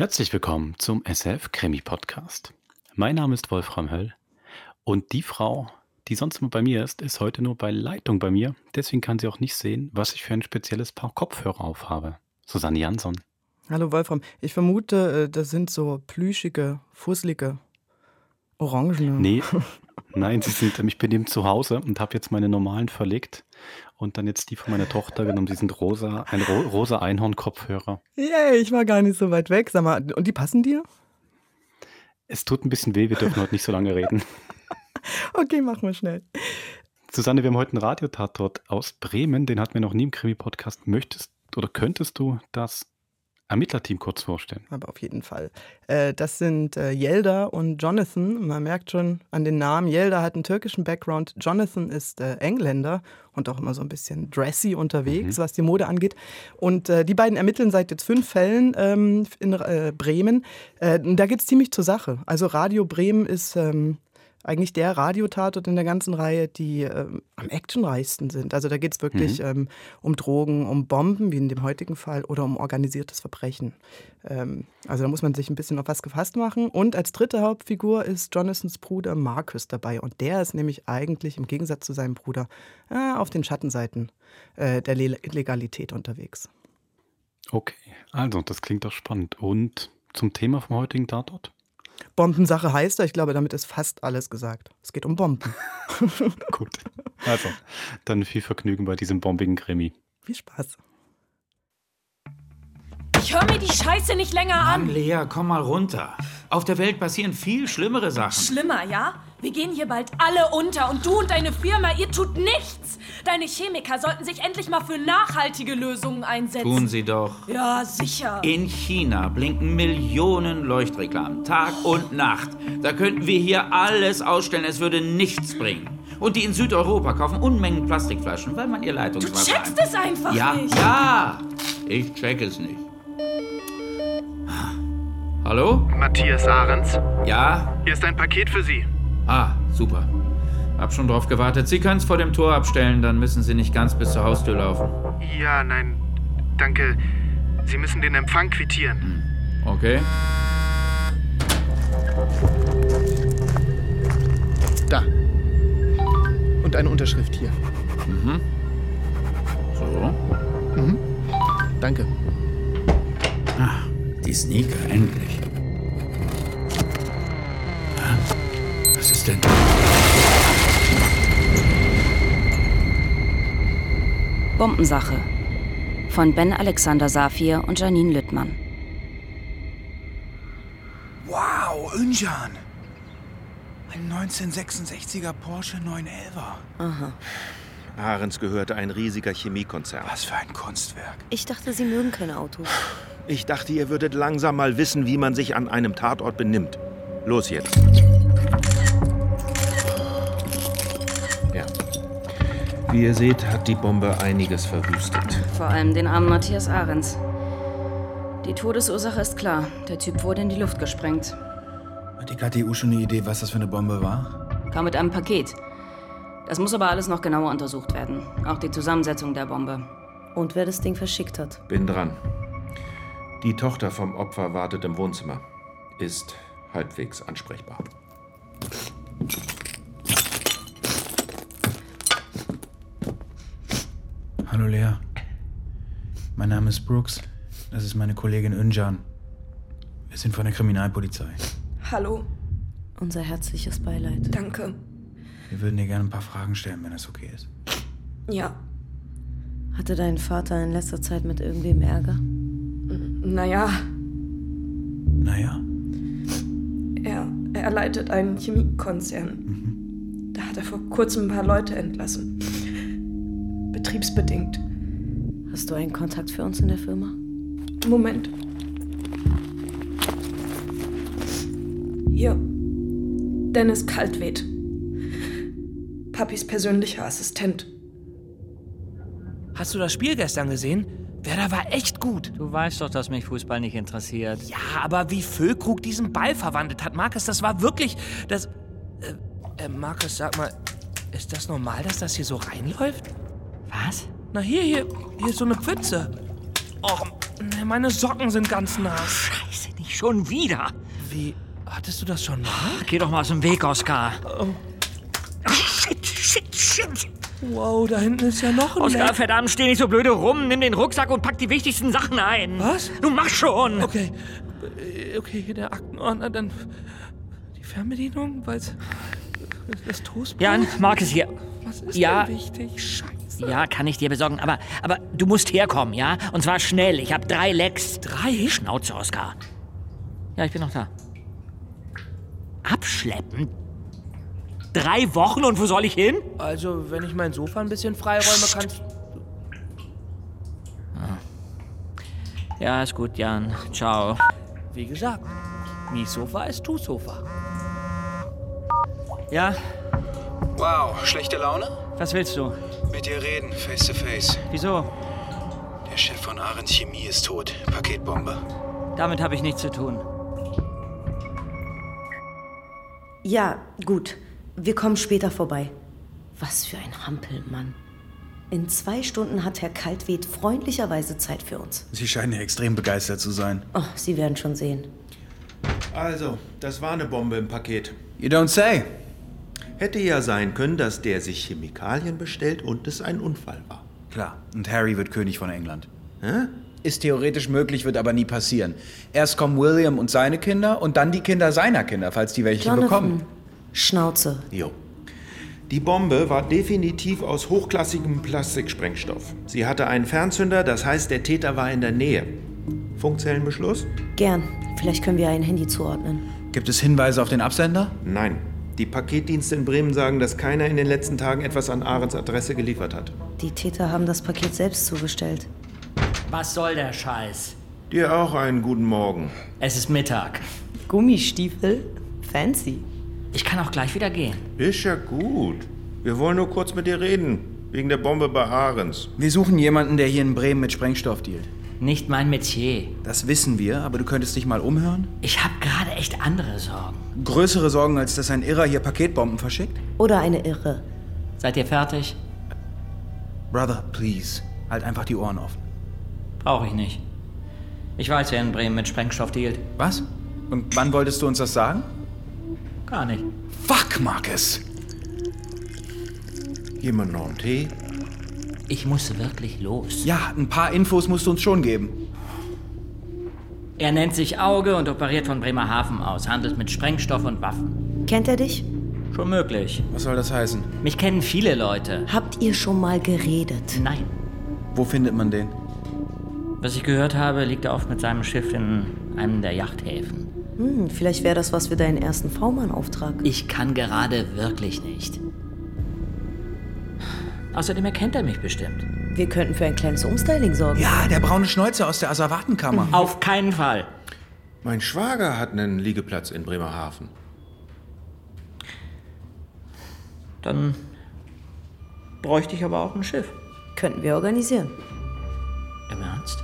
Herzlich willkommen zum SF Krimi Podcast. Mein Name ist Wolfram Höll und die Frau, die sonst immer bei mir ist, ist heute nur bei Leitung bei mir. Deswegen kann sie auch nicht sehen, was ich für ein spezielles Paar Kopfhörer aufhabe. Susanne Jansson. Hallo Wolfram. Ich vermute, äh, das sind so plüschige, fusselige, orangene. Nee, nein, sie sind, ich bin eben zu Hause und habe jetzt meine normalen verlegt und dann jetzt die von meiner Tochter genommen. Die sind rosa, ein ro rosa Einhorn-Kopfhörer. Yay, ich war gar nicht so weit weg. Sag mal, und die passen dir? Es tut ein bisschen weh, wir dürfen heute nicht so lange reden. okay, machen wir schnell. Susanne, wir haben heute einen Radiotatort aus Bremen, den hatten wir noch nie im Krimi-Podcast. Möchtest oder könntest du das Ermittlerteam kurz vorstellen? Aber auf jeden Fall. Äh, das sind äh, Yelda und Jonathan. Man merkt schon an den Namen. Yelda hat einen türkischen Background. Jonathan ist äh, Engländer und auch immer so ein bisschen dressy unterwegs, mhm. was die Mode angeht. Und die beiden ermitteln seit jetzt fünf Fällen ähm, in Bremen. da geht es ziemlich zur Sache. Also Radio Bremen ist ähm, eigentlich der Radiotatort in der ganzen Reihe, die ähm, am actionreichsten sind. Also da geht es wirklich mhm. ähm, um Drogen, um Bomben, wie in dem heutigen Fall, oder um organisiertes Verbrechen. Ähm, also da muss man sich ein bisschen auf was gefasst machen. Und als dritte Hauptfigur ist Jonathans Bruder Marcus dabei. Und der ist nämlich eigentlich im Gegensatz zu seinem Bruder äh, auf den Schattenseiten äh, der Le Legalität unterwegs. Okay, also das klingt doch spannend. Und zum Thema vom heutigen Tatort? Bombensache heißt er. Ich glaube, damit ist fast alles gesagt. Es geht um Bomben. Gut. Also, dann viel Vergnügen bei diesem bombigen Krimi. Viel Spaß. Ich höre mir die Scheiße nicht länger an. Mann, Lea, komm mal runter. Auf der Welt passieren viel schlimmere Sachen. Schlimmer, ja? Wir gehen hier bald alle unter und du und deine Firma, ihr tut nichts. Deine Chemiker sollten sich endlich mal für nachhaltige Lösungen einsetzen. Tun sie doch. Ja, sicher. In China blinken Millionen Leuchtreklamen, Tag und Nacht. Da könnten wir hier alles ausstellen, es würde nichts bringen. Und die in Südeuropa kaufen Unmengen Plastikflaschen, weil man ihr Leitungswasser... Du checkst es einfach ja, nicht. Ja, ich check es nicht. Hallo? Matthias Ahrens? Ja? Hier ist ein Paket für Sie. Ah, super. Hab schon drauf gewartet. Sie können es vor dem Tor abstellen, dann müssen Sie nicht ganz bis zur Haustür laufen. Ja, nein, danke. Sie müssen den Empfang quittieren. Hm. Okay. Da. Und eine Unterschrift hier. Mhm. So. Mhm. Danke. Ah, die Sneaker, endlich. Was ist denn? Bombensache von Ben Alexander Safir und Janine Lüttmann. Wow, Önjan. Ein 1966er Porsche 911er. Aha. Ahrens gehörte ein riesiger Chemiekonzern. Was für ein Kunstwerk. Ich dachte, Sie mögen keine Autos. Ich dachte, ihr würdet langsam mal wissen, wie man sich an einem Tatort benimmt. Los jetzt. Wie ihr seht, hat die Bombe einiges verwüstet. Vor allem den armen Matthias Ahrens. Die Todesursache ist klar. Der Typ wurde in die Luft gesprengt. Hat die KTU schon eine Idee, was das für eine Bombe war? Kam mit einem Paket. Das muss aber alles noch genauer untersucht werden. Auch die Zusammensetzung der Bombe. Und wer das Ding verschickt hat. Bin dran. Die Tochter vom Opfer wartet im Wohnzimmer. Ist halbwegs ansprechbar. Hallo Lea. Mein Name ist Brooks. Das ist meine Kollegin Önjan. Wir sind von der Kriminalpolizei. Hallo. Unser herzliches Beileid. Danke. Wir würden dir gerne ein paar Fragen stellen, wenn das okay ist. Ja. Hatte dein Vater in letzter Zeit mit irgendwem Ärger? Naja. Naja. Er, er leitet einen Chemiekonzern. Mhm. Da hat er vor kurzem ein paar Leute entlassen betriebsbedingt. Hast du einen Kontakt für uns in der Firma? Moment. Hier. Dennis Kaltwed. Papis persönlicher Assistent. Hast du das Spiel gestern gesehen? Werder war echt gut. Du weißt doch, dass mich Fußball nicht interessiert. Ja, aber wie Füllkrug diesen Ball verwandelt hat, Markus, das war wirklich. Das. Äh, äh, Markus, sag mal, ist das normal, dass das hier so reinläuft? Was? Na, hier, hier, hier ist so eine Pfütze. Oh, meine Socken sind ganz nass. Scheiße, nicht schon wieder. Wie? Hattest du das schon mal? Geh doch mal aus dem Weg, Oskar. Oh. Shit, shit, shit. Wow, da hinten ist ja noch ein Oskar, Leck. verdammt, steh nicht so blöde rum. Nimm den Rucksack und pack die wichtigsten Sachen ein. Was? Du mach schon. Okay. Äh, Okay, hier der Aktenordner, dann die Fernbedienung, weil das Toastbrot. Jan, Markus hier. Was ist Ja. denn wichtig? Scheiße. Ja, kann ich dir besorgen, aber, aber du musst herkommen, ja? Und zwar schnell. Ich habe drei Lecks. Drei? Schnauze, Oskar. Ja, ich bin noch da. Abschleppen? Drei Wochen und wo soll ich hin? Also, wenn ich mein Sofa ein bisschen freiräume, kannst Ja, ist gut, Jan. Ciao. Wie gesagt, nie Sofa ist tu Sofa. Ja, Wow, schlechte Laune? Was willst du? Mit dir reden, face to face. Wieso? Der Chef von Arendt Chemie ist tot. Paketbombe. Damit habe ich nichts zu tun. Ja, gut. Wir kommen später vorbei. Was für ein Hampelmann. In zwei Stunden hat Herr Kaltwed freundlicherweise Zeit für uns. Sie scheinen ja extrem begeistert zu sein. Oh, Sie werden schon sehen. Also, das war eine Bombe im Paket. You don't say. Hätte ja sein können, dass der sich Chemikalien bestellt und es ein Unfall war. Klar. Und Harry wird König von England. Hä? Ist theoretisch möglich, wird aber nie passieren. Erst kommen William und seine Kinder und dann die Kinder seiner Kinder, falls die welche Jonathan, bekommen. Schnauze. Jo. Die Bombe war definitiv aus hochklassigem Plastiksprengstoff. Sie hatte einen Fernzünder, das heißt, der Täter war in der Nähe. Funkzellenbeschluss? Gern. Vielleicht können wir ein Handy zuordnen. Gibt es Hinweise auf den Absender? Nein. Die Paketdienste in Bremen sagen, dass keiner in den letzten Tagen etwas an Ahrens Adresse geliefert hat. Die Täter haben das Paket selbst zugestellt. Was soll der Scheiß? Dir auch einen guten Morgen. Es ist Mittag. Gummistiefel? Fancy. Ich kann auch gleich wieder gehen. Ist ja gut. Wir wollen nur kurz mit dir reden. Wegen der Bombe bei Ahrens. Wir suchen jemanden, der hier in Bremen mit Sprengstoff dealt. Nicht mein Metier. Das wissen wir, aber du könntest dich mal umhören? Ich habe gerade echt andere Sorgen. Größere Sorgen, als dass ein Irrer hier Paketbomben verschickt? Oder eine Irre. Seid ihr fertig? Brother, please. Halt einfach die Ohren offen. Brauche ich nicht. Ich weiß, wer in Bremen mit Sprengstoff dealt. Was? Und wann wolltest du uns das sagen? Gar nicht. Fuck, Marcus! Jemand noch einen Tee? Ich muss wirklich los. Ja, ein paar Infos musst du uns schon geben. Er nennt sich Auge und operiert von Bremerhaven aus, handelt mit Sprengstoff und Waffen. Kennt er dich? Schon möglich. Was soll das heißen? Mich kennen viele Leute. Habt ihr schon mal geredet? Nein. Wo findet man den? Was ich gehört habe, liegt er oft mit seinem Schiff in einem der Yachthäfen. Hm, vielleicht wäre das was für deinen ersten V-Mann-Auftrag. Ich kann gerade wirklich nicht. Außerdem erkennt er mich bestimmt. Wir könnten für ein kleines Umstyling sorgen. Ja, der braune Schnäuzer aus der Asservatenkammer. Auf keinen Fall. Mein Schwager hat einen Liegeplatz in Bremerhaven. Dann bräuchte ich aber auch ein Schiff. Könnten wir organisieren. Im Ernst?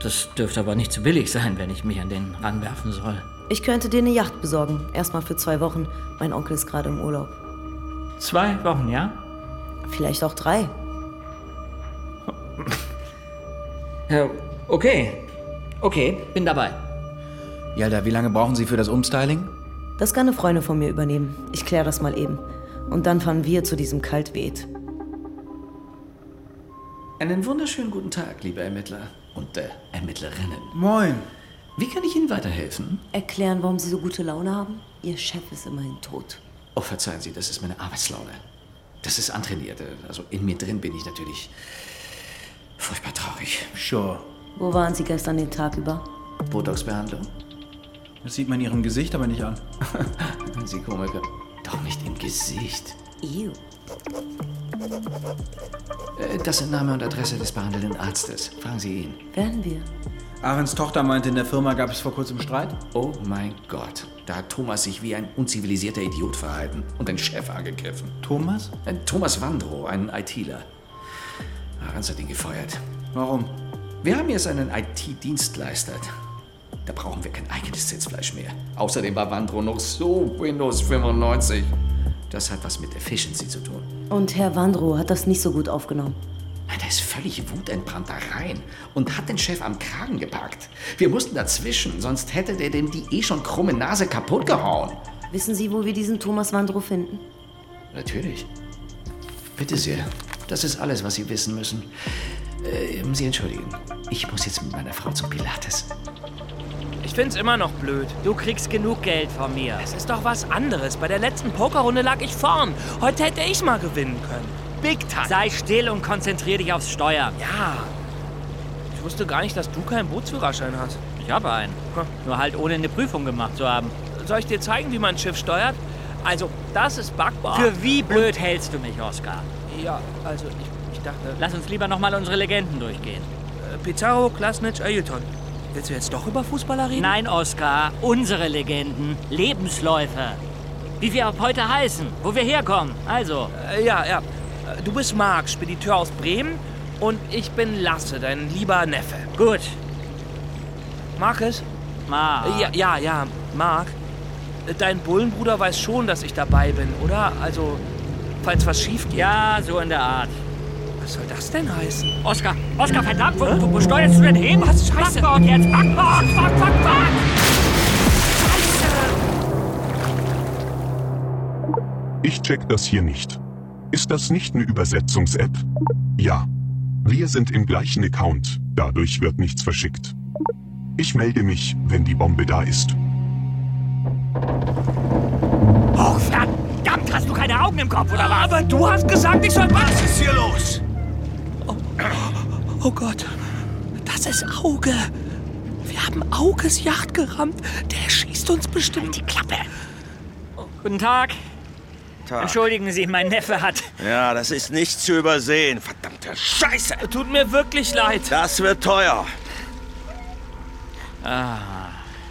Das dürfte aber nicht zu billig sein, wenn ich mich an den ranwerfen soll. Ich könnte dir eine Yacht besorgen. Erstmal für zwei Wochen. Mein Onkel ist gerade im Urlaub. Zwei Wochen, ja? Vielleicht auch drei. Okay. Okay, bin dabei. Yalda, wie lange brauchen Sie für das Umstyling? Das kann eine Freundin von mir übernehmen. Ich kläre das mal eben. Und dann fahren wir zu diesem Kaltwed. Einen wunderschönen guten Tag, liebe Ermittler und äh, Ermittlerinnen. Moin. Wie kann ich Ihnen weiterhelfen? Erklären, warum Sie so gute Laune haben? Ihr Chef ist immerhin tot. Oh, verzeihen Sie, das ist meine Arbeitslaune. Das ist antrainiert. Also in mir drin bin ich natürlich furchtbar traurig. Sure. Wo waren Sie gestern den Tag über? Botox-Behandlung? Das sieht man Ihrem Gesicht aber nicht an. Sie Komiker. Doch nicht im Gesicht. Ew. Äh, Das sind Name und Adresse des behandelnden Arztes. Fragen Sie ihn. Werden wir. Ahrens Tochter meinte, in der Firma gab es vor kurzem Streit. Oh mein Gott. Da hat Thomas sich wie ein unzivilisierter Idiot verhalten und den Chef angegriffen. Thomas? Thomas Wandro, ein ITler. Ahrens hat ihn gefeuert. Warum? Wir haben jetzt einen IT-Dienstleister. Da brauchen wir kein eigenes Sitzfleisch mehr. Außerdem war Wandro noch so Windows 95. Das hat was mit Efficiency zu tun. Und Herr Wandro hat das nicht so gut aufgenommen. Der ist völlig wutentbrannt da rein und hat den Chef am Kragen gepackt. Wir mussten dazwischen, sonst hätte der dem die eh schon krumme Nase kaputt gehauen. Wissen Sie, wo wir diesen Thomas Wandro finden? Natürlich. Bitte sehr. Das ist alles, was Sie wissen müssen. Äh, Sie entschuldigen. Ich muss jetzt mit meiner Frau zum Pilates. Ich find's immer noch blöd. Du kriegst genug Geld von mir. Es ist doch was anderes. Bei der letzten Pokerrunde lag ich vorn. Heute hätte ich mal gewinnen können. Big time. Sei still und konzentrier dich aufs Steuern. Ja. Ich wusste gar nicht, dass du keinen Bootsführerschein hast. Ich habe einen. Nur halt ohne eine Prüfung gemacht zu haben. Soll ich dir zeigen, wie man ein Schiff steuert? Also, das ist backbar. Für wie blöd hältst du mich, Oskar? Ja, also ich, ich dachte... Lass uns lieber nochmal unsere Legenden durchgehen. Äh, Pizarro, Klasnitsch, Ailton. Willst du jetzt doch über Fußballer reden? Nein, Oskar. Unsere Legenden. Lebensläufe. Wie wir ab heute heißen. Wo wir herkommen. Also. Äh, ja, ja. Du bist Marc, Spediteur aus Bremen. Und ich bin Lasse, dein lieber Neffe. Gut. Markus? Marc. Ja, ja, ja, Marc. Dein Bullenbruder weiß schon, dass ich dabei bin, oder? Also, falls was schief geht. Ja, so in der Art. Was soll das denn heißen? Oskar, Oskar, verdammt, wo, wo, wo steuerst du denn hin? Was? Scheiße. Backboard jetzt, Backboard! Fuck, fuck, fuck! Ich check das hier nicht. Ist das nicht eine Übersetzungs-App? Ja. Wir sind im gleichen Account, dadurch wird nichts verschickt. Ich melde mich, wenn die Bombe da ist. Oh, verdammt, hast du keine Augen im Kopf, oder was? Aber du hast gesagt, ich soll... Was ist hier los? Oh, oh Gott, das ist Auge. Wir haben Auges Yacht gerammt. Der schießt uns bestimmt die Klappe. Guten Tag. Tag. Entschuldigen Sie, mein Neffe hat... Ja, das ist nicht zu übersehen. Verdammte Scheiße. Tut mir wirklich leid. Das wird teuer. Ah,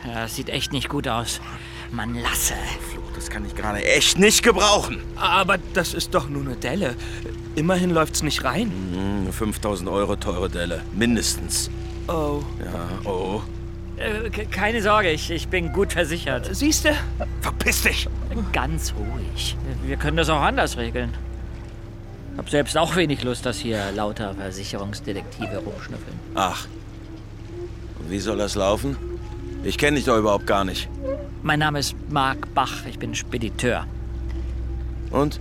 das sieht echt nicht gut aus. Mann, lasse. Das kann ich gerade echt nicht gebrauchen. Aber das ist doch nur eine Delle. Immerhin läuft's nicht rein. Hm, 5000 Euro teure Delle. Mindestens. Oh. Ja, oh. Äh, ke- keine Sorge, ich, ich bin gut versichert. Siehst du? Verpiss dich! Ganz ruhig. Wir können das auch anders regeln. Hab selbst auch wenig Lust, dass hier lauter Versicherungsdetektive rumschnüffeln. Ach. Und wie soll das laufen? Ich kenne dich doch überhaupt gar nicht. Mein Name ist Marc Bach, ich bin Spediteur. Und?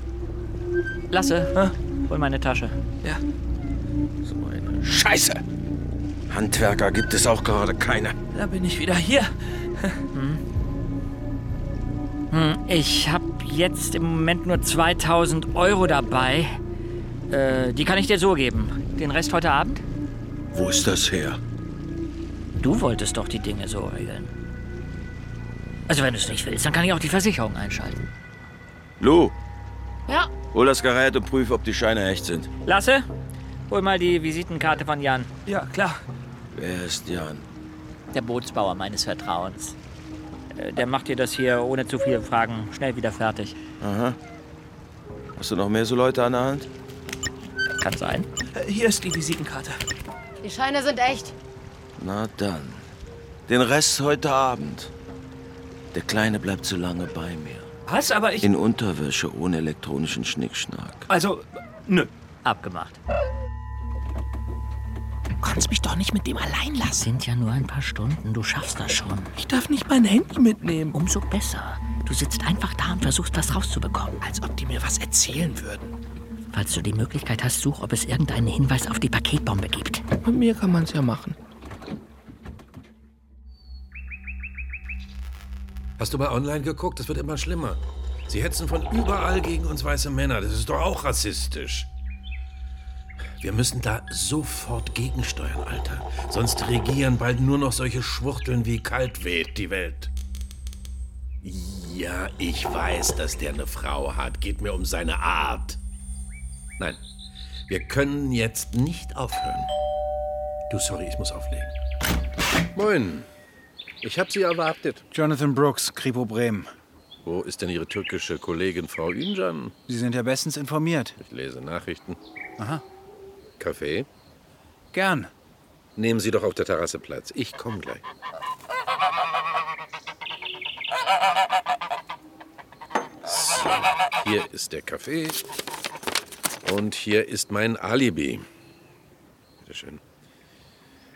Lasse, hol meine Tasche. Ja. So eine Scheiße! Handwerker gibt es auch gerade keine. Da bin ich wieder hier. Hm, ich habe jetzt im Moment nur 2000 Euro dabei. Äh, die kann ich dir so geben. Den Rest heute Abend? Wo ist das her? Du wolltest doch die Dinge so regeln. Also wenn du es nicht willst, dann kann ich auch die Versicherung einschalten. Lou, Ja. hol das Gerät und prüf, ob die Scheine echt sind. Lasse, hol mal die Visitenkarte von Jan. Ja, klar. Wer ist Jan? Der Bootsbauer meines Vertrauens. Äh, Der macht dir das hier ohne zu viele Fragen schnell wieder fertig. Aha. Hast du noch mehr so Leute an der Hand? Kann sein. Äh, Hier ist die Visitenkarte. Die Scheine sind echt. Na dann. Den Rest heute Abend. Der Kleine bleibt zu lange bei mir. Was? Aber ich... In Unterwäsche ohne elektronischen Schnickschnack. Also, nö. Abgemacht. Du kannst mich doch nicht mit dem allein lassen. Sind ja nur ein paar Stunden, du schaffst das schon. Ich darf nicht mein Handy mitnehmen. Umso besser. Du sitzt einfach da und versuchst, was rauszubekommen. Als ob die mir was erzählen würden. Falls du die Möglichkeit hast, such, ob es irgendeinen Hinweis auf die Paketbombe gibt. Mit mir kann man's ja machen. Hast du mal online geguckt? Das wird immer schlimmer. Sie hetzen von überall gegen uns weiße Männer. Das ist doch auch rassistisch. Wir müssen da sofort gegensteuern, Alter. Sonst regieren bald nur noch solche Schwuchteln wie Kaltweht die Welt. Ja, ich weiß, dass der eine Frau hat. Geht mir um seine Art. Nein, wir können jetzt nicht aufhören. Du, sorry, ich muss auflegen. Moin. Ich habe Sie erwartet. Jonathan Brooks, Kripo Bremen. Wo ist denn Ihre türkische Kollegin Frau Üncan? Sie sind ja bestens informiert. Ich lese Nachrichten. Aha. Kaffee? Gern. Nehmen Sie doch auf der Terrasse Platz. Ich komme gleich. So, hier ist der Kaffee. Und hier ist mein Alibi. Bitteschön.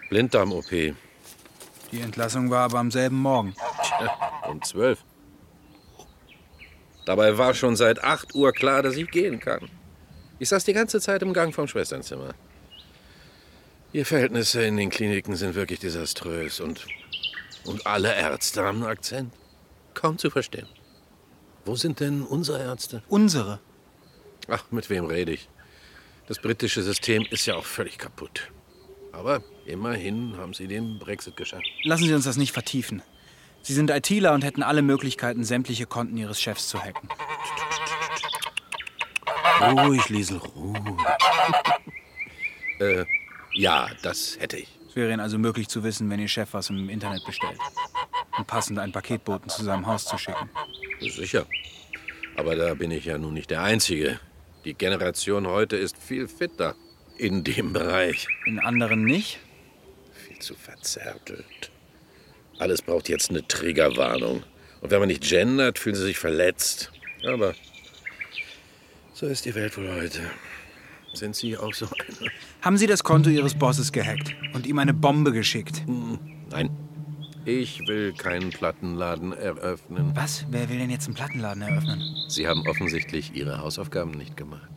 Blinddarm-OP. Die Entlassung war aber am selben Morgen. Tja, um zwölf. Dabei war schon seit 8 Uhr klar, dass ich gehen kann. Ich saß die ganze Zeit im Gang vom Schwesternzimmer. Die Verhältnisse in den Kliniken sind wirklich desaströs und, und alle Ärzte haben einen Akzent. Kaum zu verstehen. Wo sind denn unsere Ärzte? Unsere? Ach, mit wem rede ich? Das britische System ist ja auch völlig kaputt. Aber immerhin haben sie den Brexit geschafft. Lassen Sie uns das nicht vertiefen. Sie sind ITler und hätten alle Möglichkeiten, sämtliche Konten Ihres Chefs zu hacken. Ruhig, Liesel, ruhig. äh, ja, das hätte ich. Es wäre Ihnen also möglich zu wissen, wenn Ihr Chef was im Internet bestellt. Und passend einen Paketboten zu seinem Haus zu schicken. Sicher. Aber da bin ich ja nun nicht der Einzige. Die Generation heute ist viel fitter in dem Bereich. In anderen nicht? Viel zu verzärtelt. Alles braucht jetzt eine Triggerwarnung. Und wenn man nicht gendert, fühlen sie sich verletzt. Aber so ist die Welt wohl heute. Sind Sie auch so einer? Haben Sie das Konto Ihres Bosses gehackt und ihm eine Bombe geschickt? Nein. Ich will keinen Plattenladen eröffnen. Was? Wer will denn jetzt einen Plattenladen eröffnen? Sie haben offensichtlich Ihre Hausaufgaben nicht gemacht.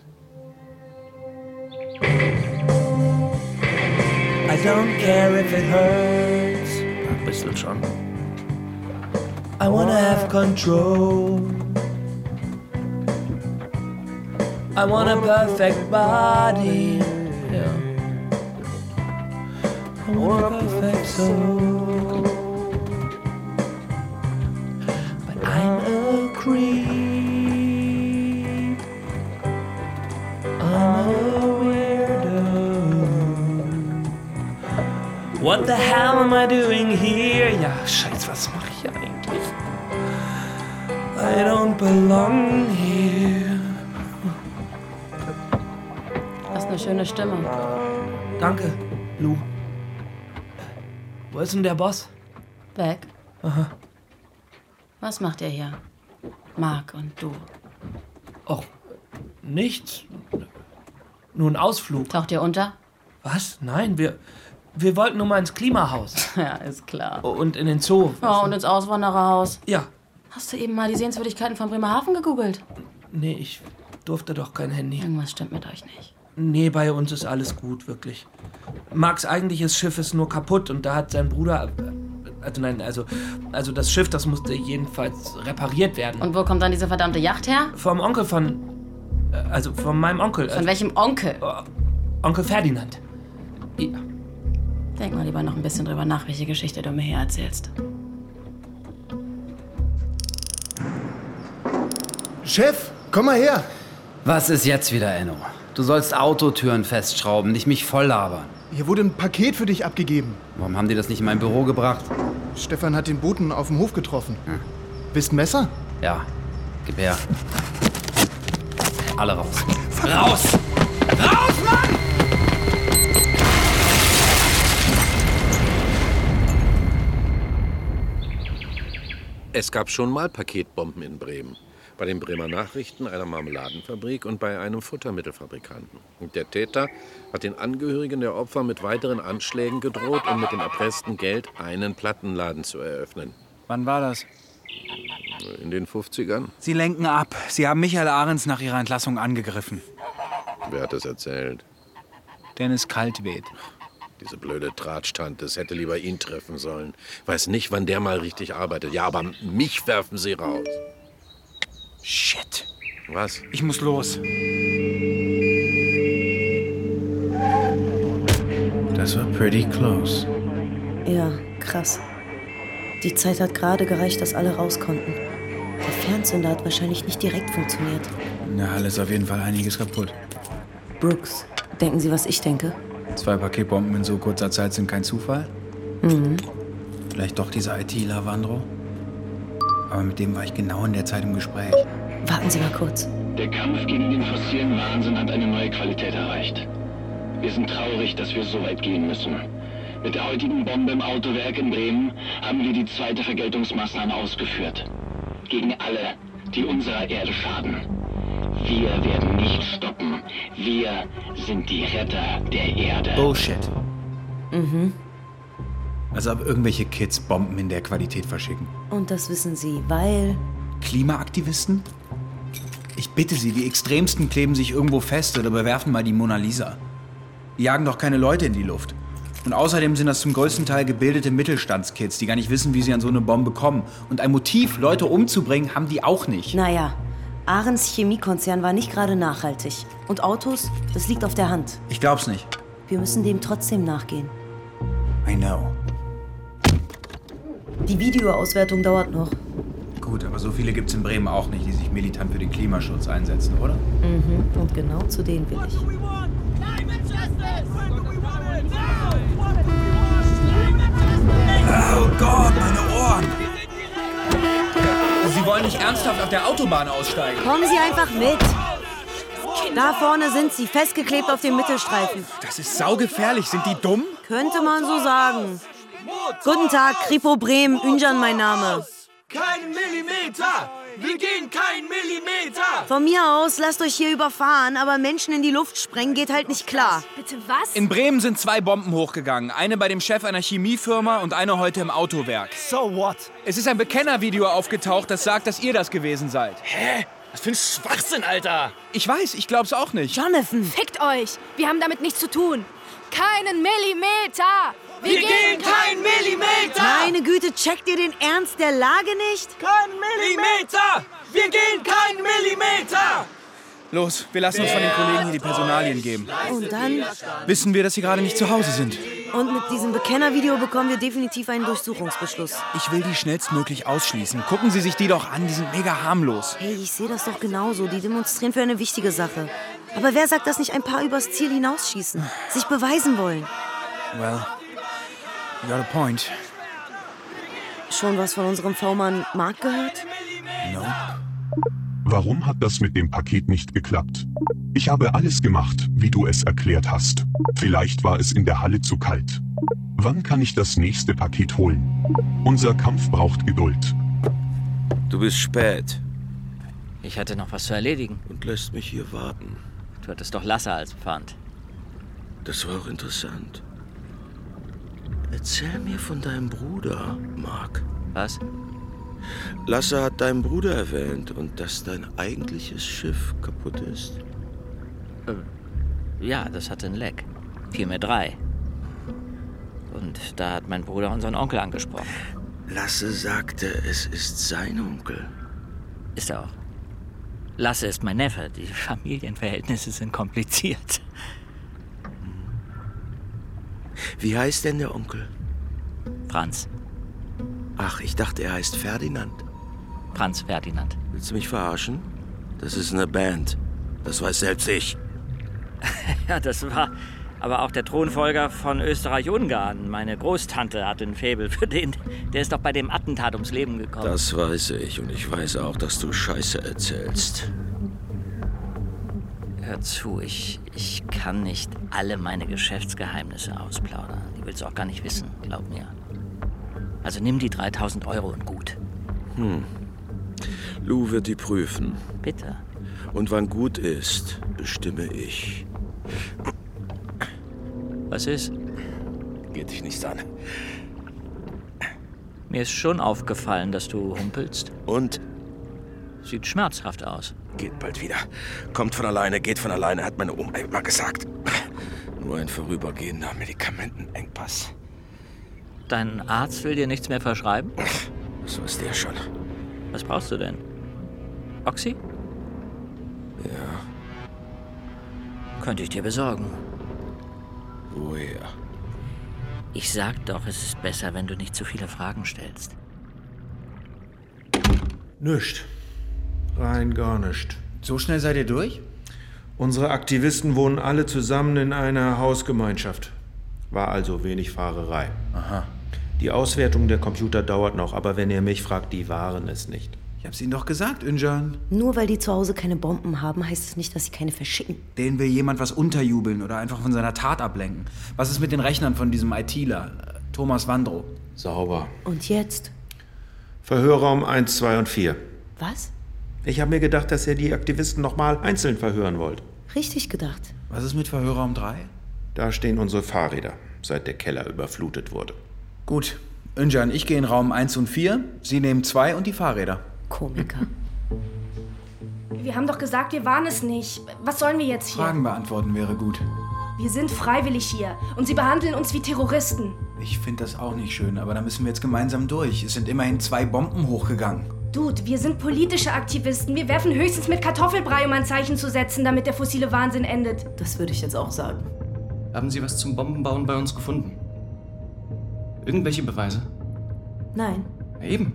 I don't care if it hurts. Ein bisschen schon. I wanna have control. I want a perfect body. Yeah. I want a perfect soul. But I'm a creep. I'm a weirdo. What the hell am I doing here? Ja, scheiße, was mache ich eigentlich? I don't belong here. Eine schöne Stimme. Danke, Lou. Wo ist denn der Boss? Weg. Aha. Was macht ihr hier? Marc und du. Och, nichts. Nur ein Ausflug. Taucht ihr unter? Was? Nein, wir, wir wollten nur mal ins Klimahaus. Ja, ist klar. Und in den Zoo. Ja, und ins Auswandererhaus. Ja. Hast du eben mal die Sehenswürdigkeiten von Bremerhaven gegoogelt? Nee, ich durfte doch kein Handy. Irgendwas stimmt mit euch nicht. Nee, bei uns ist alles gut, wirklich. Max eigentliches Schiff ist nur kaputt und da hat sein Bruder. Also nein, also, also das Schiff, das musste jedenfalls repariert werden. Und wo kommt dann diese verdammte Yacht her? Vom Onkel von. äh, Also von meinem Onkel. Von welchem Onkel? Onkel Ferdinand. Ja. Denk mal lieber noch ein bisschen drüber nach, welche Geschichte du mir hier erzählst. Chef, komm mal her. Was ist jetzt wieder, Enno? Du sollst Autotüren festschrauben, nicht mich voll labern. Hier wurde ein Paket für dich abgegeben. Warum haben die das nicht in mein Büro gebracht? Stefan hat den Boten auf dem Hof getroffen. Hm. Willst ein Messer? Ja, gib her. Alle raus. Raus! Raus, Mann! Es gab schon mal Paketbomben in Bremen. Bei den Bremer Nachrichten, einer Marmeladenfabrik und bei einem Futtermittelfabrikanten. Und der Täter hat den Angehörigen der Opfer mit weiteren Anschlägen gedroht, um mit dem erpressten Geld einen Plattenladen zu eröffnen. Wann war das? In den 50ern? Sie lenken ab. Sie haben Michael Ahrens nach ihrer Entlassung angegriffen. Wer hat das erzählt? Dennis Kaltwed. Diese blöde Drahtstand, das hätte lieber ihn treffen sollen. Weiß nicht, wann der mal richtig arbeitet. Ja, aber mich werfen sie raus. Shit. Was? Ich muss los. Das war pretty close. Ja, krass. Die Zeit hat gerade gereicht, dass alle raus konnten. Der Fernzünder hat wahrscheinlich nicht direkt funktioniert. Halle ist auf jeden Fall einiges kaputt. Brooks, denken Sie, was ich denke? Zwei Paketbomben in so kurzer Zeit sind kein Zufall. Mhm. Vielleicht doch dieser ITler Wandro. Aber mit dem war ich genau in der Zeit im Gespräch. Warten Sie mal kurz. Der Kampf gegen den fossilen Wahnsinn hat eine neue Qualität erreicht. Wir sind traurig, dass wir so weit gehen müssen. Mit der heutigen Bombe im Autowerk in Bremen haben wir die zweite Vergeltungsmaßnahme ausgeführt. Gegen alle, die unserer Erde schaden. Wir werden nicht stoppen. Wir sind die Retter der Erde. Bullshit. Mhm. Als ob irgendwelche Kids Bomben in der Qualität verschicken. Und das wissen Sie, weil. Klimaaktivisten? Ich bitte Sie, die Extremsten kleben sich irgendwo fest oder bewerfen mal die Mona Lisa. Die jagen doch keine Leute in die Luft. Und außerdem sind das zum größten Teil gebildete Mittelstandskids, die gar nicht wissen, wie sie an so eine Bombe kommen. Und ein Motiv, Leute umzubringen, haben die auch nicht. Naja, Ahrens Chemiekonzern war nicht gerade nachhaltig. Und Autos, das liegt auf der Hand. Ich glaub's nicht. Wir müssen dem trotzdem nachgehen. I know. Die Videoauswertung dauert noch. Gut, aber so viele gibt's in Bremen auch nicht, die sich militant für den Klimaschutz einsetzen, oder? Mhm. Und genau zu denen will ich. Oh Gott, meine Ohren! Sie wollen nicht ernsthaft auf der Autobahn aussteigen. Kommen Sie einfach mit. Da vorne sind sie, festgeklebt auf dem Mittelstreifen. Das ist saugefährlich. Sind die dumm? Könnte man so sagen. Guten Tag, Kripo Bremen, Ünjan mein Name. Kein Millimeter! Wir gehen kein Millimeter! Von mir aus, lasst euch hier überfahren, aber Menschen in die Luft sprengen geht halt nicht klar. Bitte was? In Bremen sind zwei Bomben hochgegangen. Eine bei dem Chef einer Chemiefirma und eine heute im Autowerk. So what? Es ist ein Bekennervideo aufgetaucht, das sagt, dass ihr das gewesen seid. Hä? Was für ein Schwachsinn, Alter! Ich weiß, ich glaub's auch nicht. Jonathan! Fickt euch! Wir haben damit nichts zu tun. Keinen Millimeter! Wir, gehen kein Millimeter! Meine Güte, checkt ihr den Ernst der Lage nicht? Kein Millimeter! Wir gehen kein Millimeter! Los, wir lassen uns von den Kollegen hier die Personalien geben. Und dann? Wissen wir, dass sie gerade nicht zu Hause sind. Und mit diesem Bekennervideo bekommen wir definitiv einen Durchsuchungsbeschluss. Ich will die schnellstmöglich ausschließen. Gucken Sie sich die doch an, die sind mega harmlos. Hey, ich sehe das doch genauso. Die demonstrieren für eine wichtige Sache. Aber wer sagt, dass nicht ein paar übers Ziel hinausschießen? Sich beweisen wollen? Well, you got a point. Schon was von unserem V-Mann Mark gehört? Nope. Warum hat das mit dem Paket nicht geklappt? Ich habe alles gemacht, wie du es erklärt hast. Vielleicht war es in der Halle zu kalt. Wann kann ich das nächste Paket holen? Unser Kampf braucht Geduld. Du bist spät Ich hatte noch was zu erledigen. und lässt mich hier warten. Du hattest doch Lasse als Pfand. Das war auch interessant. Erzähl mir von deinem Bruder, Mark. Was? Lasse hat deinen Bruder erwähnt und dass dein eigentliches Schiff kaputt ist. Äh, Ja, das hatte ein Leck. Vielmehr drei. Und da hat mein Bruder unseren Onkel angesprochen. Lasse sagte, es ist sein Onkel. Ist er auch. Lasse ist mein Neffe. Die Familienverhältnisse sind kompliziert. Wie heißt denn der Onkel? Franz. Ach, ich dachte, er heißt Ferdinand. Franz Ferdinand. Willst du mich verarschen? Das ist eine Band. Das weiß selbst ich. Ja, das war aber auch der Thronfolger von Österreich-Ungarn. Meine Großtante hatte ein Faible für den. Der ist doch bei dem Attentat ums Leben gekommen. Das weiß ich und ich weiß auch, dass du Scheiße erzählst. Hör zu, ich, ich kann nicht alle meine Geschäftsgeheimnisse ausplaudern. Die willst du auch gar nicht wissen, glaub mir. Also nimm die 3000 Euro und gut. Hm. Lou wird die prüfen. Bitte. Und wann gut ist, bestimme ich. Was ist? Geht dich nichts an. Mir ist schon aufgefallen, dass du humpelst. Und? Sieht schmerzhaft aus. Geht bald wieder. Kommt von alleine, geht von alleine, hat meine Oma immer gesagt. Nur ein vorübergehender Medikamentenengpass. Dein Arzt will dir nichts mehr verschreiben? Das weiß der schon. Was brauchst du denn? Oxy? Ja. Könnte ich dir besorgen. Woher? Ich sag doch, es ist besser, wenn du nicht zu viele Fragen stellst. Nischt. Rein gar nicht. So schnell seid ihr durch? Unsere Aktivisten wohnen alle zusammen in einer Hausgemeinschaft. War also wenig Fahrerei. Aha. Die Auswertung der Computer dauert noch, aber wenn ihr mich fragt, die waren es nicht. Ich hab's Ihnen doch gesagt, Injan. Nur weil die zu Hause keine Bomben haben, heißt es nicht, dass sie keine verschicken. Denen will jemand was unterjubeln oder einfach von seiner Tat ablenken. Was ist mit den Rechnern von diesem ITler, Thomas Wandro? Sauber. Und jetzt? Verhörraum 1, 2 und 4. Was? Ich habe mir gedacht, dass ihr die Aktivisten nochmal einzeln verhören wollt. Richtig gedacht. Was ist mit Verhörraum 3? Da stehen unsere Fahrräder, seit der Keller überflutet wurde. Gut. Önjan, ich gehe in Raum 1 und 4. Sie nehmen 2 und die Fahrräder. Komiker. Wir haben doch gesagt, wir waren es nicht. Was sollen wir jetzt hier? Fragen beantworten wäre gut. Wir sind freiwillig hier und sie behandeln uns wie Terroristen. Ich finde das auch nicht schön, aber da müssen wir jetzt gemeinsam durch. Es sind immerhin zwei Bomben hochgegangen. Dude, wir sind politische Aktivisten. Wir werfen höchstens mit Kartoffelbrei, um ein Zeichen zu setzen, damit der fossile Wahnsinn endet. Das würde ich jetzt auch sagen. Haben Sie was zum Bombenbauen bei uns gefunden? Irgendwelche Beweise? Nein. Eben.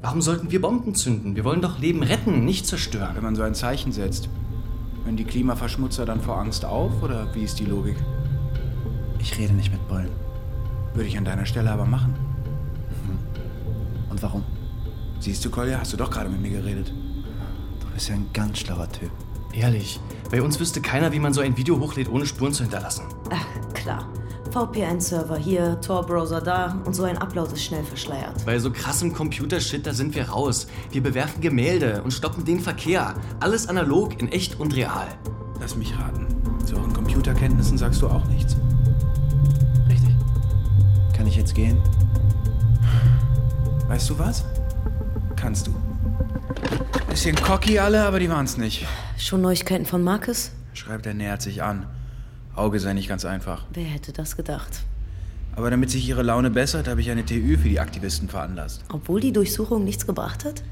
Warum sollten wir Bomben zünden? Wir wollen doch Leben retten, nicht zerstören. Wenn man so ein Zeichen setzt, hören die Klimaverschmutzer dann vor Angst auf oder wie ist die Logik? Ich rede nicht mit Bullen. Würde ich an deiner Stelle aber machen. Und warum? Siehst du, Kolja, hast du doch gerade mit mir geredet. Du bist ja ein ganz schlauer Typ. Ehrlich, bei uns wüsste keiner, wie man so ein Video hochlädt, ohne Spuren zu hinterlassen. Ach, klar. VPN-Server hier, Tor-Browser da und so ein Upload ist schnell verschleiert. Bei so krassem Computershit, da sind wir raus. Wir bewerfen Gemälde und stoppen den Verkehr. Alles analog, in echt und real. Lass mich raten. Zu euren Computerkenntnissen sagst du auch nichts. Richtig. Kann ich jetzt gehen? Weißt du was? Kannst du. Bisschen cocky alle, aber die waren's nicht. Schon Neuigkeiten von Marcus? Schreibt, er nähert sich an. Auge sei nicht ganz einfach. Wer hätte das gedacht? Aber damit sich ihre Laune bessert, habe ich eine TÜ für die Aktivisten veranlasst. Obwohl die Durchsuchung nichts gebracht hat?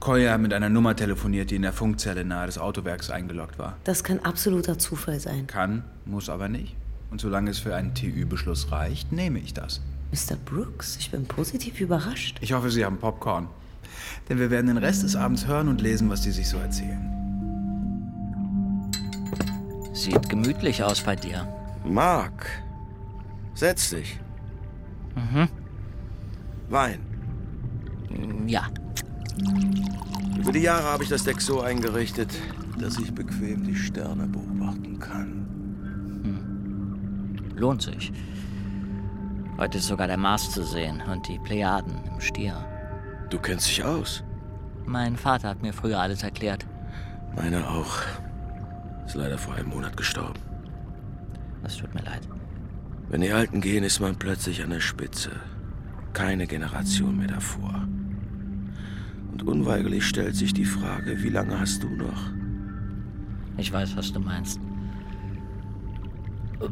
Kolja hat mit einer Nummer telefoniert, die in der Funkzelle nahe des Autowerks eingeloggt war. Das kann absoluter Zufall sein. Kann, muss aber nicht. Und solange es für einen TÜ-Beschluss reicht, nehme ich das. Mr. Brooks, ich bin positiv überrascht. Ich hoffe, Sie haben Popcorn. Denn wir werden den Rest des Abends hören und lesen, was die sich so erzählen. Sieht gemütlich aus bei dir. Mark, setz dich. Mhm. Wein. Ja. Über die Jahre habe ich das Deck so eingerichtet, dass ich bequem die Sterne beobachten kann. Lohnt sich. Heute ist sogar der Mars zu sehen und die Plejaden im Stier. Du kennst dich aus. Mein Vater hat mir früher alles erklärt. Meiner auch. Ist leider vor einem Monat gestorben. Das tut mir leid. Wenn die Alten gehen, ist man plötzlich an der Spitze. Keine Generation mehr davor. Und unweigerlich stellt sich die Frage, wie lange hast du noch? Ich weiß, was du meinst.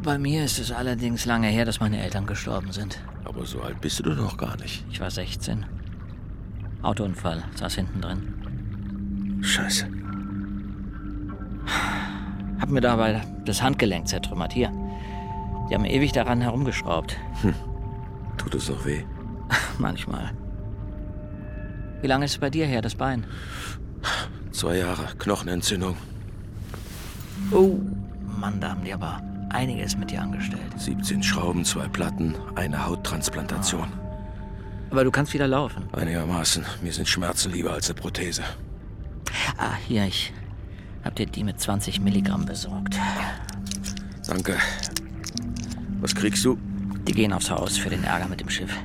Bei mir ist es allerdings lange her, dass meine Eltern gestorben sind. Aber so alt bist du doch noch gar nicht. Ich war 16. Autounfall, saß hinten drin. Scheiße. Hab mir dabei das Handgelenk zertrümmert. Hier. Die haben ewig daran herumgeschraubt. Hm. Tut es noch weh? Manchmal. Wie lange ist es bei dir her, das Bein? Zwei Jahre. Knochenentzündung. Oh, Mann, da haben die aber einiges mit dir angestellt. 17 Schrauben, zwei Platten, eine Hauttransplantation. Aber du kannst wieder laufen. Einigermaßen. Mir sind Schmerzen lieber als eine Prothese. Ah, hier, ich hab dir die mit 20 Milligramm besorgt. Danke. Was kriegst du? Die gehen aufs Haus für den Ärger mit dem Schiff.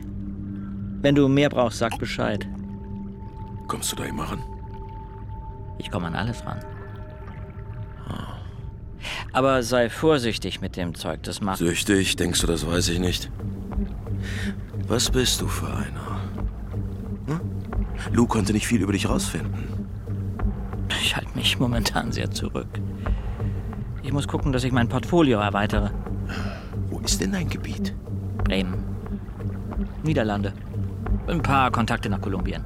Wenn du mehr brauchst, sag Bescheid. Kommst du da immer ran? Ich komme an alles ran. Aber sei vorsichtig mit dem Zeug, das macht. Süchtig, denkst du, das weiß ich nicht. Was bist du für einer? Hm? Lou konnte nicht viel über dich rausfinden. Ich halte mich momentan sehr zurück. Ich muss gucken, dass ich mein Portfolio erweitere. Wo ist denn dein Gebiet? Bremen. Niederlande. Ein paar Kontakte nach Kolumbien.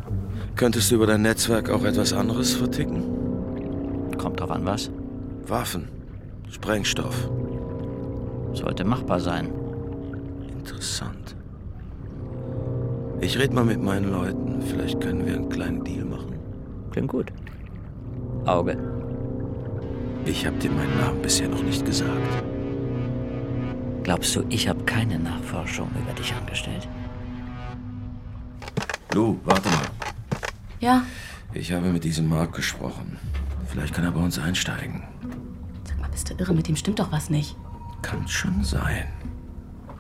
Könntest du über dein Netzwerk auch etwas anderes verticken? Kommt drauf an, was? Waffen. Sprengstoff. Sollte machbar sein. Interessant. Ich rede mal mit meinen Leuten. Vielleicht können wir einen kleinen Deal machen. Klingt gut. Auge. Ich habe dir meinen Namen bisher noch nicht gesagt. Glaubst du, ich habe keine Nachforschung über dich angestellt? Lou, warte mal. Ja? Ich habe mit diesem Mark gesprochen. Vielleicht kann er bei uns einsteigen. Sag mal, bist du irre? Mit dem stimmt doch was nicht. Kann schon sein.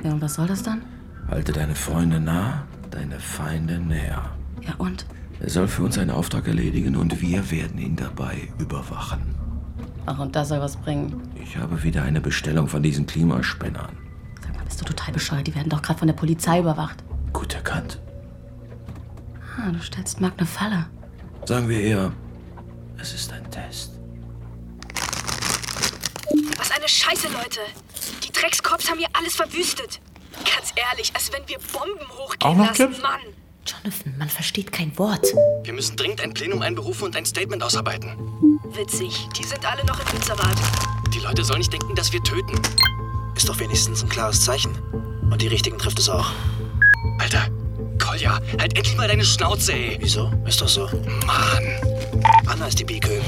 Ja, und was soll das dann? Halte deine Freunde nah, deine Feinde näher. Ja, und? Er soll für uns einen Auftrag erledigen und wir werden ihn dabei überwachen. Ach, und das soll was bringen. Ich habe wieder eine Bestellung von diesen Klimaspennern. Sag mal, bist du total bescheuert? Die werden doch gerade von der Polizei überwacht. Gut erkannt. Ah, du stellst Mark eine Falle. Sagen wir eher, es ist ein Test. Was eine Scheiße, Leute. Die Dreckskorps haben hier alles verwüstet. Ganz ehrlich, als wenn wir Bomben hochgehen Auch noch lassen, Tipps? Mann. Jonathan, man versteht kein Wort. Wir müssen dringend ein Plenum einberufen und ein Statement ausarbeiten. Witzig, die sind alle noch im Dezerrat. Die Leute sollen nicht denken, dass wir töten. Ist doch wenigstens ein klares Zeichen. Und die richtigen trifft es auch. Alter, Kolja, halt endlich mal deine Schnauze, ey. Wieso? Ist doch so. Mann. Anna ist die Bikö.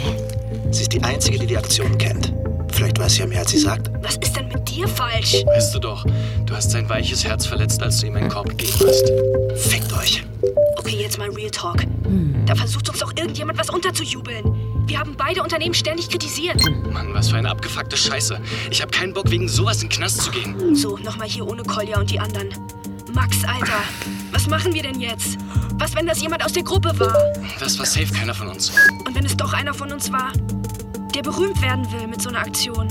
Sie ist die Einzige, die die Aktion kennt. Vielleicht weiß sie ja mehr, als sie sagt. Was ist denn mit dir falsch? Weißt du doch, du hast sein weiches Herz verletzt, als du ihm einen Korb gegeben hast. Fickt euch. Okay, jetzt mal Real Talk. Da versucht uns doch irgendjemand was unterzujubeln. Wir haben beide Unternehmen ständig kritisiert. Mann, was für eine abgefuckte Scheiße. Ich hab keinen Bock, wegen sowas in den Knast zu gehen. So, nochmal hier ohne Kolja und die anderen. Max, Alter, was machen wir denn jetzt? Was, wenn das jemand aus der Gruppe war? Das war safe keiner von uns. Und wenn es doch einer von uns war, der berühmt werden will mit so einer Aktion?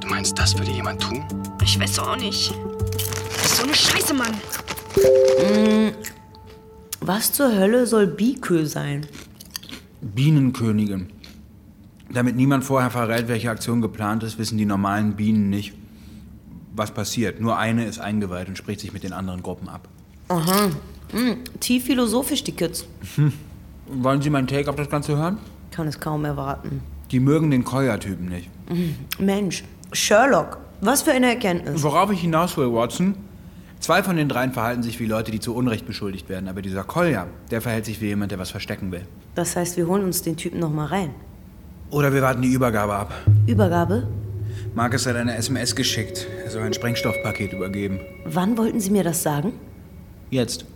Du meinst, das würde jemand tun? Ich weiß auch nicht. Das ist so eine Scheiße, Mann. Hm, was zur Hölle soll Bikö sein? Bienenkönigin. Damit niemand vorher verrät, welche Aktion geplant ist, wissen die normalen Bienen nicht, was passiert. Nur eine ist eingeweiht und spricht sich mit den anderen Gruppen ab. Aha. Hm, tief philosophisch, die Kids. Hm. Wollen Sie meinen Take auf das Ganze hören? Kann es kaum erwarten. Die mögen den Koya-Typen nicht. Hm, Mensch, Sherlock, was für eine Erkenntnis. Worauf ich hinaus will, Watson, zwei von den dreien verhalten sich wie Leute, die zu Unrecht beschuldigt werden. Aber dieser Kolja, der verhält sich wie jemand, der was verstecken will. Das heißt, wir holen uns den Typen noch mal rein. Oder wir warten die Übergabe ab. Übergabe? Marcus hat eine SMS geschickt. Er soll ein Sprengstoffpaket übergeben. Wann wollten Sie mir das sagen? Jetzt.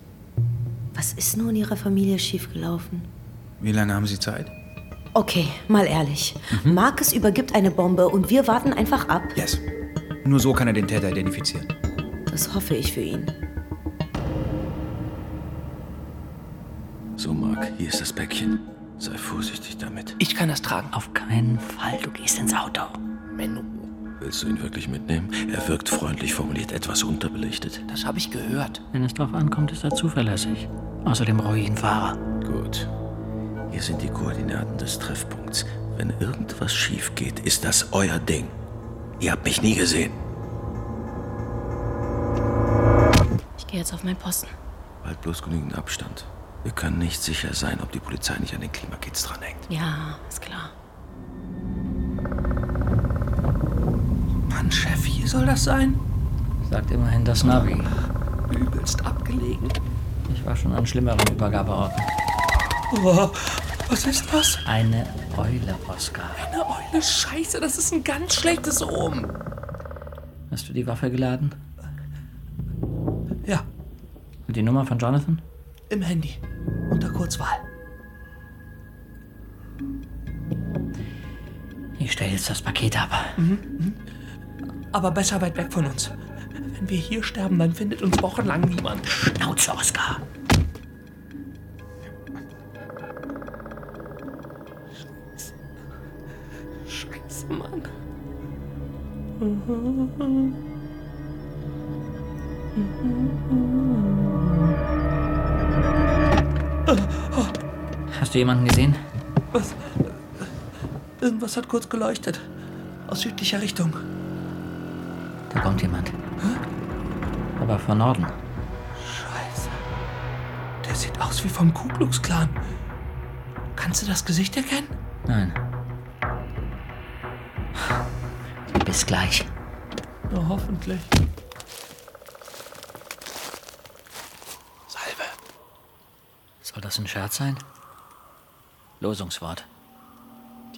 Was ist nur in Ihrer Familie schiefgelaufen? Wie lange haben Sie Zeit? Okay, mal ehrlich. Marcus übergibt eine Bombe und wir warten einfach ab. Yes. Nur so kann er den Täter identifizieren. Das hoffe ich für ihn. So, Mark, hier ist das Päckchen. Sei vorsichtig damit. Ich kann das tragen. Auf keinen Fall. Du gehst ins Auto. Menno. Willst du ihn wirklich mitnehmen? Er wirkt freundlich formuliert, etwas unterbelichtet. Das habe ich gehört. Wenn es drauf ankommt, ist er zuverlässig. Außerdem einen Fahrer. Gut. Hier sind die Koordinaten des Treffpunkts. Wenn irgendwas schief geht, ist das euer Ding. Ihr habt mich nie gesehen. Ich gehe jetzt auf meinen Posten. Halt bloß genügend Abstand. Wir können nicht sicher sein, ob die Polizei nicht an den Klimakids dranhängt. Ja, ist klar. Mann, Chef, hier soll das sein? Sagt immerhin das Navi. Übelst abgelegen. Ich war schon an schlimmeren Übergabeorten. Oh, was ist das? Eine Eule, Oskar. Eine Eule, Scheiße, das ist ein ganz schlechtes Omen. Hast du die Waffe geladen? Ja, Und die Nummer von Jonathan? im Handy. Unter Kurzwahl. Ich stelle jetzt das Paket ab. Mhm, mhm. Aber besser weit weg von uns. Wenn wir hier sterben, dann findet uns wochenlang niemand. Schnauze, Oskar. Mann. Hast du jemanden gesehen? Was? Irgendwas hat kurz geleuchtet. Aus südlicher Richtung. Da kommt jemand. Aber von Norden. Scheiße. Der sieht aus wie vom Ku Klux Klan. Kannst du das Gesicht erkennen? Nein. Bis gleich. Na, hoffentlich. Salve. Soll das ein Scherz sein? Losungswort.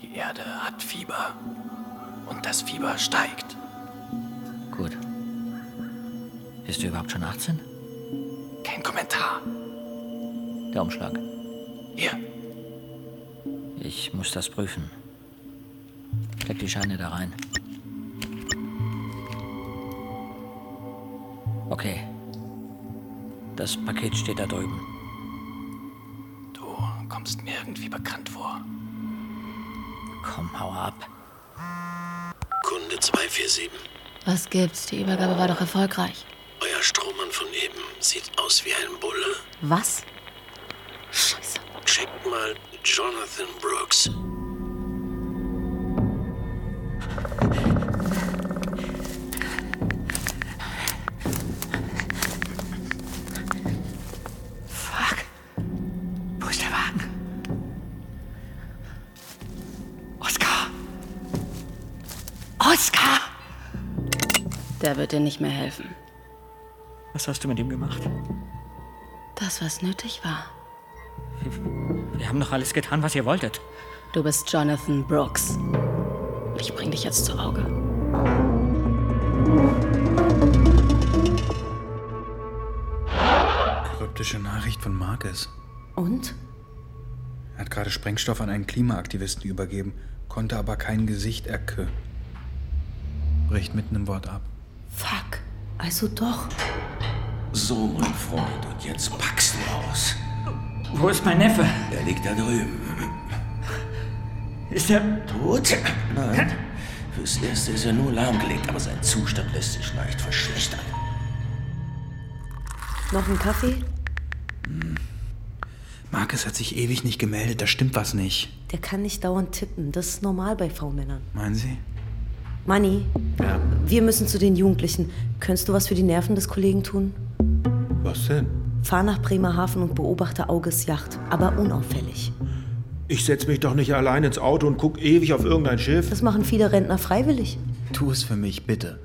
Die Erde hat Fieber. Und das Fieber steigt. Gut. Bist du überhaupt schon 18? Kein Kommentar. Der Umschlag. Hier. Ich muss das prüfen. Steck die Scheine da rein. Okay. Das Paket steht da drüben. Du irgendwie bekannt vor. Komm, hau ab. Kunde 247. Was gibt's? Die Übergabe war doch erfolgreich. Euer Strohmann von eben sieht aus wie ein Bulle. Was? Checkt mal Jonathan Brooks. Der wird dir nicht mehr helfen. Was hast du mit ihm gemacht? Das, was nötig war. Wir haben doch alles getan, was ihr wolltet. Du bist Jonathan Brooks. Ich bring dich jetzt zu Auge. Kryptische Nachricht von Marcus. Und? Er hat gerade Sprengstoff an einen Klimaaktivisten übergeben, konnte aber kein Gesicht erkö. Bricht mitten im Wort ab. Also doch. So, mein Freund, und jetzt packst du aus. Wo ist mein Neffe? Er liegt da drüben. Ist er tot? Nein. Fürs Erste ist er nur lahmgelegt, aber sein Zustand lässt sich leicht verschlechtern. Noch ein Kaffee? Marcus hat sich ewig nicht gemeldet, da stimmt was nicht. Der kann nicht dauernd tippen. Das ist normal bei V-Männern. Meinen Sie? Manni, Ja. Wir müssen zu den Jugendlichen. Könntest du was für die Nerven des Kollegen tun? Was denn? Fahr nach Bremerhaven und beobachte Auges Yacht, aber unauffällig. Ich setz mich doch nicht allein ins Auto und guck ewig auf irgendein Schiff. Das machen viele Rentner freiwillig. Tu es für mich, bitte.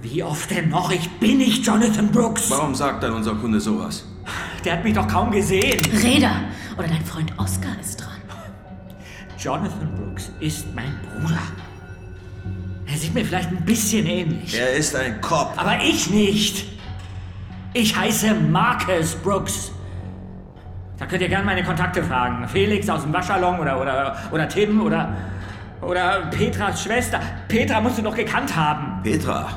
Wie oft denn noch? Ich bin nicht Jonathan Brooks. Warum sagt dann unser Kunde sowas? Der hat mich doch kaum gesehen. Reda! Oder dein Freund Oscar ist dran. Jonathan Brooks ist mein Bruder. Sieht mir vielleicht ein bisschen ähnlich. Er ist ein Cop. Aber ich nicht. Ich heiße Marcus Brooks. Da könnt ihr gerne meine Kontakte fragen. Felix aus dem Waschsalon oder, oder, oder Tim oder, oder Petras Schwester. Petra musst du doch gekannt haben. Petra,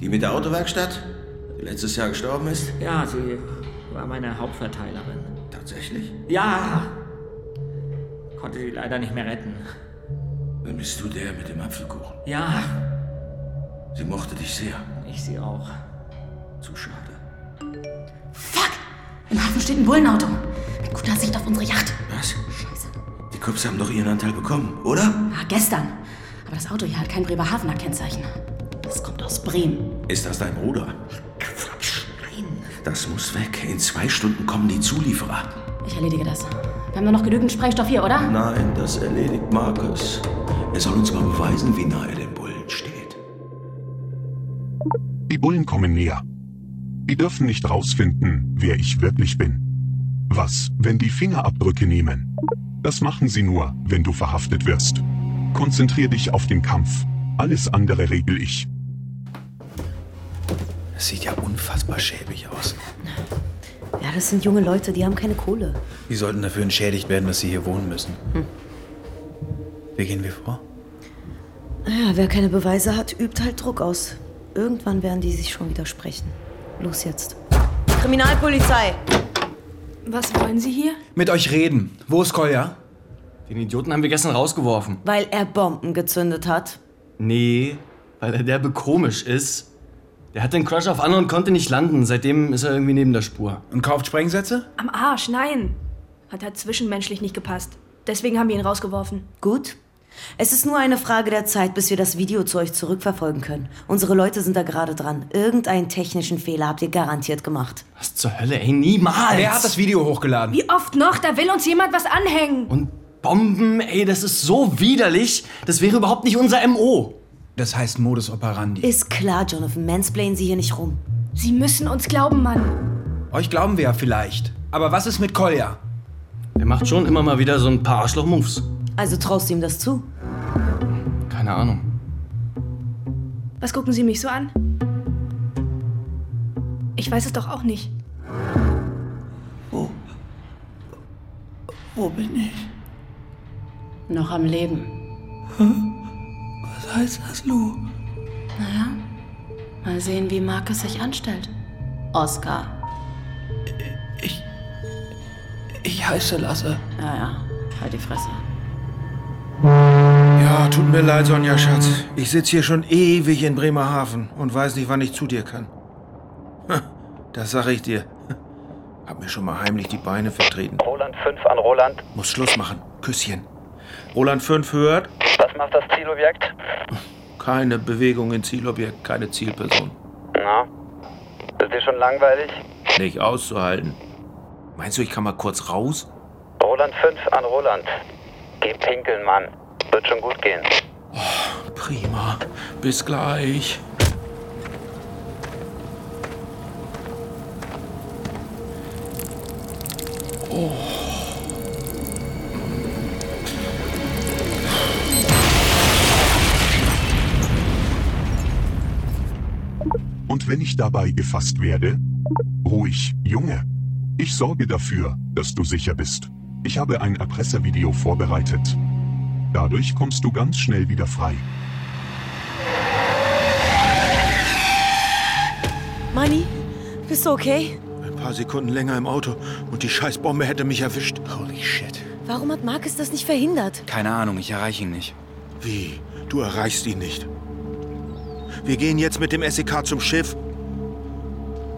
die mit der Autowerkstatt, die letztes Jahr gestorben ist? Ja, sie war meine Hauptverteilerin. Tatsächlich? Ja. Konnte sie leider nicht mehr retten. Dann bist du der mit dem Apfelkuchen. Ja, Sie mochte dich sehr. ich sie auch. Zu schade. Im Hafen steht ein Bullenauto. Mit guter Sicht auf unsere Yacht. Was? Scheiße. Die Cops haben doch ihren Anteil bekommen, oder? Ah, gestern. Aber das Auto hier hat kein Bremerhavener Kennzeichen. Das kommt aus Bremen. Ist das dein Bruder? Quatsch, nein. Das muss weg. In zwei Stunden kommen die Zulieferer. Ich erledige das. Wir haben nur noch genügend Sprengstoff hier, oder? Nein, das erledigt Markus. Er soll uns mal beweisen, wie nah er dem Bullen steht. Die Bullen kommen näher. Die dürfen nicht rausfinden, wer ich wirklich bin. Was, wenn die Fingerabdrücke nehmen? Das machen sie nur, wenn du verhaftet wirst. Konzentrier dich auf den Kampf. Alles andere regel ich. Es sieht ja unfassbar schäbig aus. Ja, das sind junge Leute, die haben keine Kohle. Die sollten dafür entschädigt werden, dass sie hier wohnen müssen. Hm. Wie gehen wir vor? Ja, wer keine Beweise hat, übt halt Druck aus. Irgendwann werden die sich schon widersprechen. Los jetzt. Kriminalpolizei! Was wollen Sie hier? Mit euch reden. Wo ist Kolja? Den Idioten haben wir gestern rausgeworfen. Weil er Bomben gezündet hat. Nee, weil er derbe komisch ist. Der hat den Crush auf Anna und konnte nicht landen. Seitdem ist er irgendwie neben der Spur. Und kauft Sprengsätze? Am Arsch, nein. Hat halt zwischenmenschlich nicht gepasst. Deswegen haben wir ihn rausgeworfen. Gut. Es ist nur eine Frage der Zeit, bis wir das Video zu euch zurückverfolgen können. Unsere Leute sind da gerade dran. Irgendeinen technischen Fehler habt ihr garantiert gemacht. Was zur Hölle, ey, niemals! Wer hat das Video hochgeladen? Wie oft noch? Da will uns jemand was anhängen. Und Bomben, ey, das ist so widerlich. Das wäre überhaupt nicht unser MO. Das heißt Modus operandi. Ist klar, Jonathan. Mansplainen Sie hier nicht rum. Sie müssen uns glauben, Mann. Euch glauben wir ja vielleicht. Aber was ist mit Kolja? Er macht schon immer mal wieder so ein paar Arschloch-Moves. Also traust du ihm das zu? Keine Ahnung. Was gucken Sie mich so an? Ich weiß es doch auch nicht. Wo bin ich? Noch am Leben. Was heißt das, Lou? Naja, mal sehen, wie Marcus sich anstellt. Oscar. Ich heiße Lasse. Ja, ja. Halt die Fresse. Ja, tut mir leid, Sonja Schatz. Ich sitze hier schon ewig in Bremerhaven und weiß nicht, wann ich zu dir kann. Ha, Das sage ich dir. Hab mir schon mal heimlich die Beine vertreten. Roland 5 an Roland. Muss Schluss machen. Küsschen. Roland 5 hört. Was macht das Zielobjekt? Keine Bewegung in Zielobjekt, keine Zielperson. Na? Ist dir schon langweilig? Nicht auszuhalten. Meinst du, ich kann mal kurz raus? Roland 5 an Roland. Geh pinkeln, Mann. Wird schon gut gehen. Prima. Bis gleich. Oh. Und wenn ich dabei gefasst werde? Ruhig, Junge. Ich sorge dafür, dass du sicher bist. Ich habe ein Erpresservideo vorbereitet. Dadurch kommst du ganz schnell wieder frei. Manni, bist du okay? Ein paar Sekunden länger im Auto und die Scheißbombe hätte mich erwischt. Holy shit. Warum hat Marcus das nicht verhindert? Keine Ahnung, ich erreiche ihn nicht. Wie? Du erreichst ihn nicht. Wir gehen jetzt mit dem SEK zum Schiff.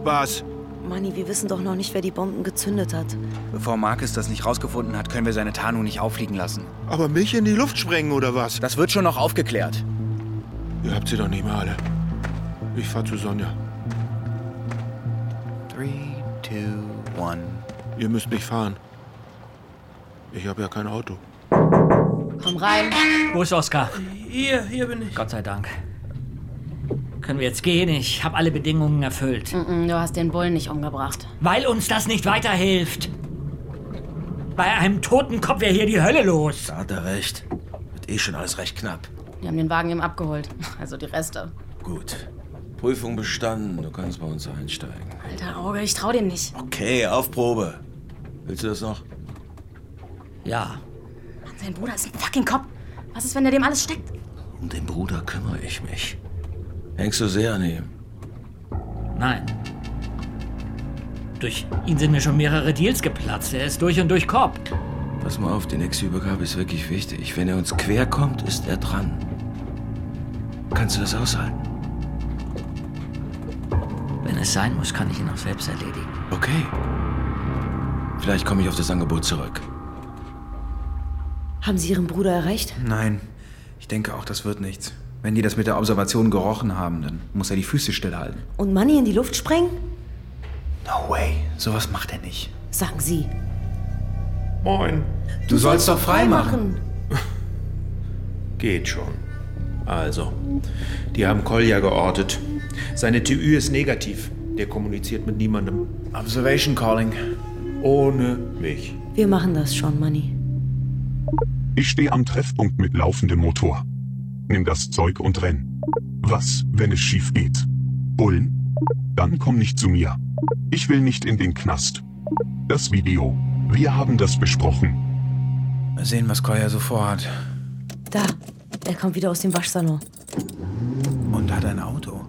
Was? Manni, wir wissen doch noch nicht, wer die Bomben gezündet hat. Bevor Marcus das nicht rausgefunden hat, können wir seine Tarnung nicht auffliegen lassen. Aber mich in die Luft sprengen oder was? Das wird schon noch aufgeklärt. Ihr habt sie doch nicht mehr alle. Ich fahr zu Sonja. Three, two, one. Ihr müsst mich fahren. Ich habe ja kein Auto. Komm rein. Wo ist Oskar? Hier, hier bin ich. Gott sei Dank. Können wir jetzt gehen? Ich habe alle Bedingungen erfüllt. Mm-mm, Du hast den Bullen nicht umgebracht. Weil uns das nicht weiterhilft. Bei einem toten Kopf wäre hier die Hölle los. Da hat er recht. Wird eh schon alles recht knapp. Die haben den Wagen ihm abgeholt. Also die Reste. Gut. Prüfung bestanden. Du kannst bei uns einsteigen. Alter Auge, ich trau dem nicht. Okay, auf Probe. Willst du das noch? Ja. Mann, sein Bruder ist ein fucking Kopf. Was ist, wenn er dem alles steckt? Um den Bruder kümmere ich mich. Hängst du sehr an ihm? Nein. Durch ihn sind mir schon mehrere Deals geplatzt. Er ist durch und durch Kopf. Pass mal auf, die nächste Übergabe ist wirklich wichtig. Wenn er uns quer kommt, ist er dran. Kannst du das aushalten? Wenn es sein muss, kann ich ihn auch selbst erledigen. Okay. Vielleicht komme ich auf das Angebot zurück. Haben Sie Ihren Bruder erreicht? Nein, ich denke auch, das wird nichts. Wenn die das mit der Observation gerochen haben, dann muss er die Füße stillhalten. Und Manni in die Luft sprengen? No way, sowas macht er nicht. Sagen Sie. Moin. Du, sollst doch frei machen. Geht schon. Also, die haben Kolja geortet. Seine TÜ ist negativ. Der kommuniziert mit niemandem. Observation Calling. Ohne mich. Wir machen das schon, Manni. Ich stehe am Treffpunkt mit laufendem Motor. Nimm das Zeug und renn. Was, wenn es schief geht? Bullen? Dann komm nicht zu mir. Ich will nicht in den Knast. Das Video. Wir haben das besprochen. Mal sehen, was Koya so vorhat. Da, er kommt wieder aus dem Waschsalon. Und hat ein Auto.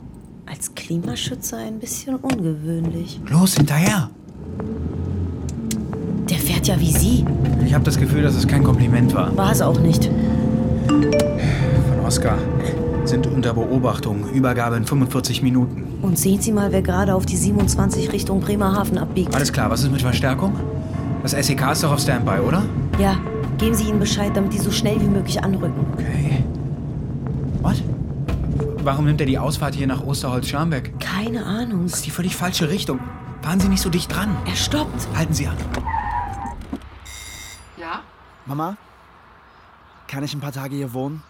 Als Klimaschützer ein bisschen ungewöhnlich. Los, hinterher! Der fährt ja wie Sie. Ich habe das Gefühl, dass es kein Kompliment war. War es auch nicht. Von Oscar. Sind unter Beobachtung. Übergabe in 45 Minuten. Und sehen Sie mal, wer gerade auf die 27 Richtung Bremerhaven abbiegt. Alles klar, was ist mit Verstärkung? Das SEK ist doch auf Standby, oder? Ja, geben Sie ihnen Bescheid, damit die so schnell wie möglich anrücken. Okay. What? Warum nimmt er die Ausfahrt hier nach Osterholz-Scharmbeck? Keine Ahnung. Das ist die völlig falsche Richtung. Fahren Sie nicht so dicht dran. Er stoppt. Halten Sie an. Ja? Mama, kann ich ein paar Tage hier wohnen?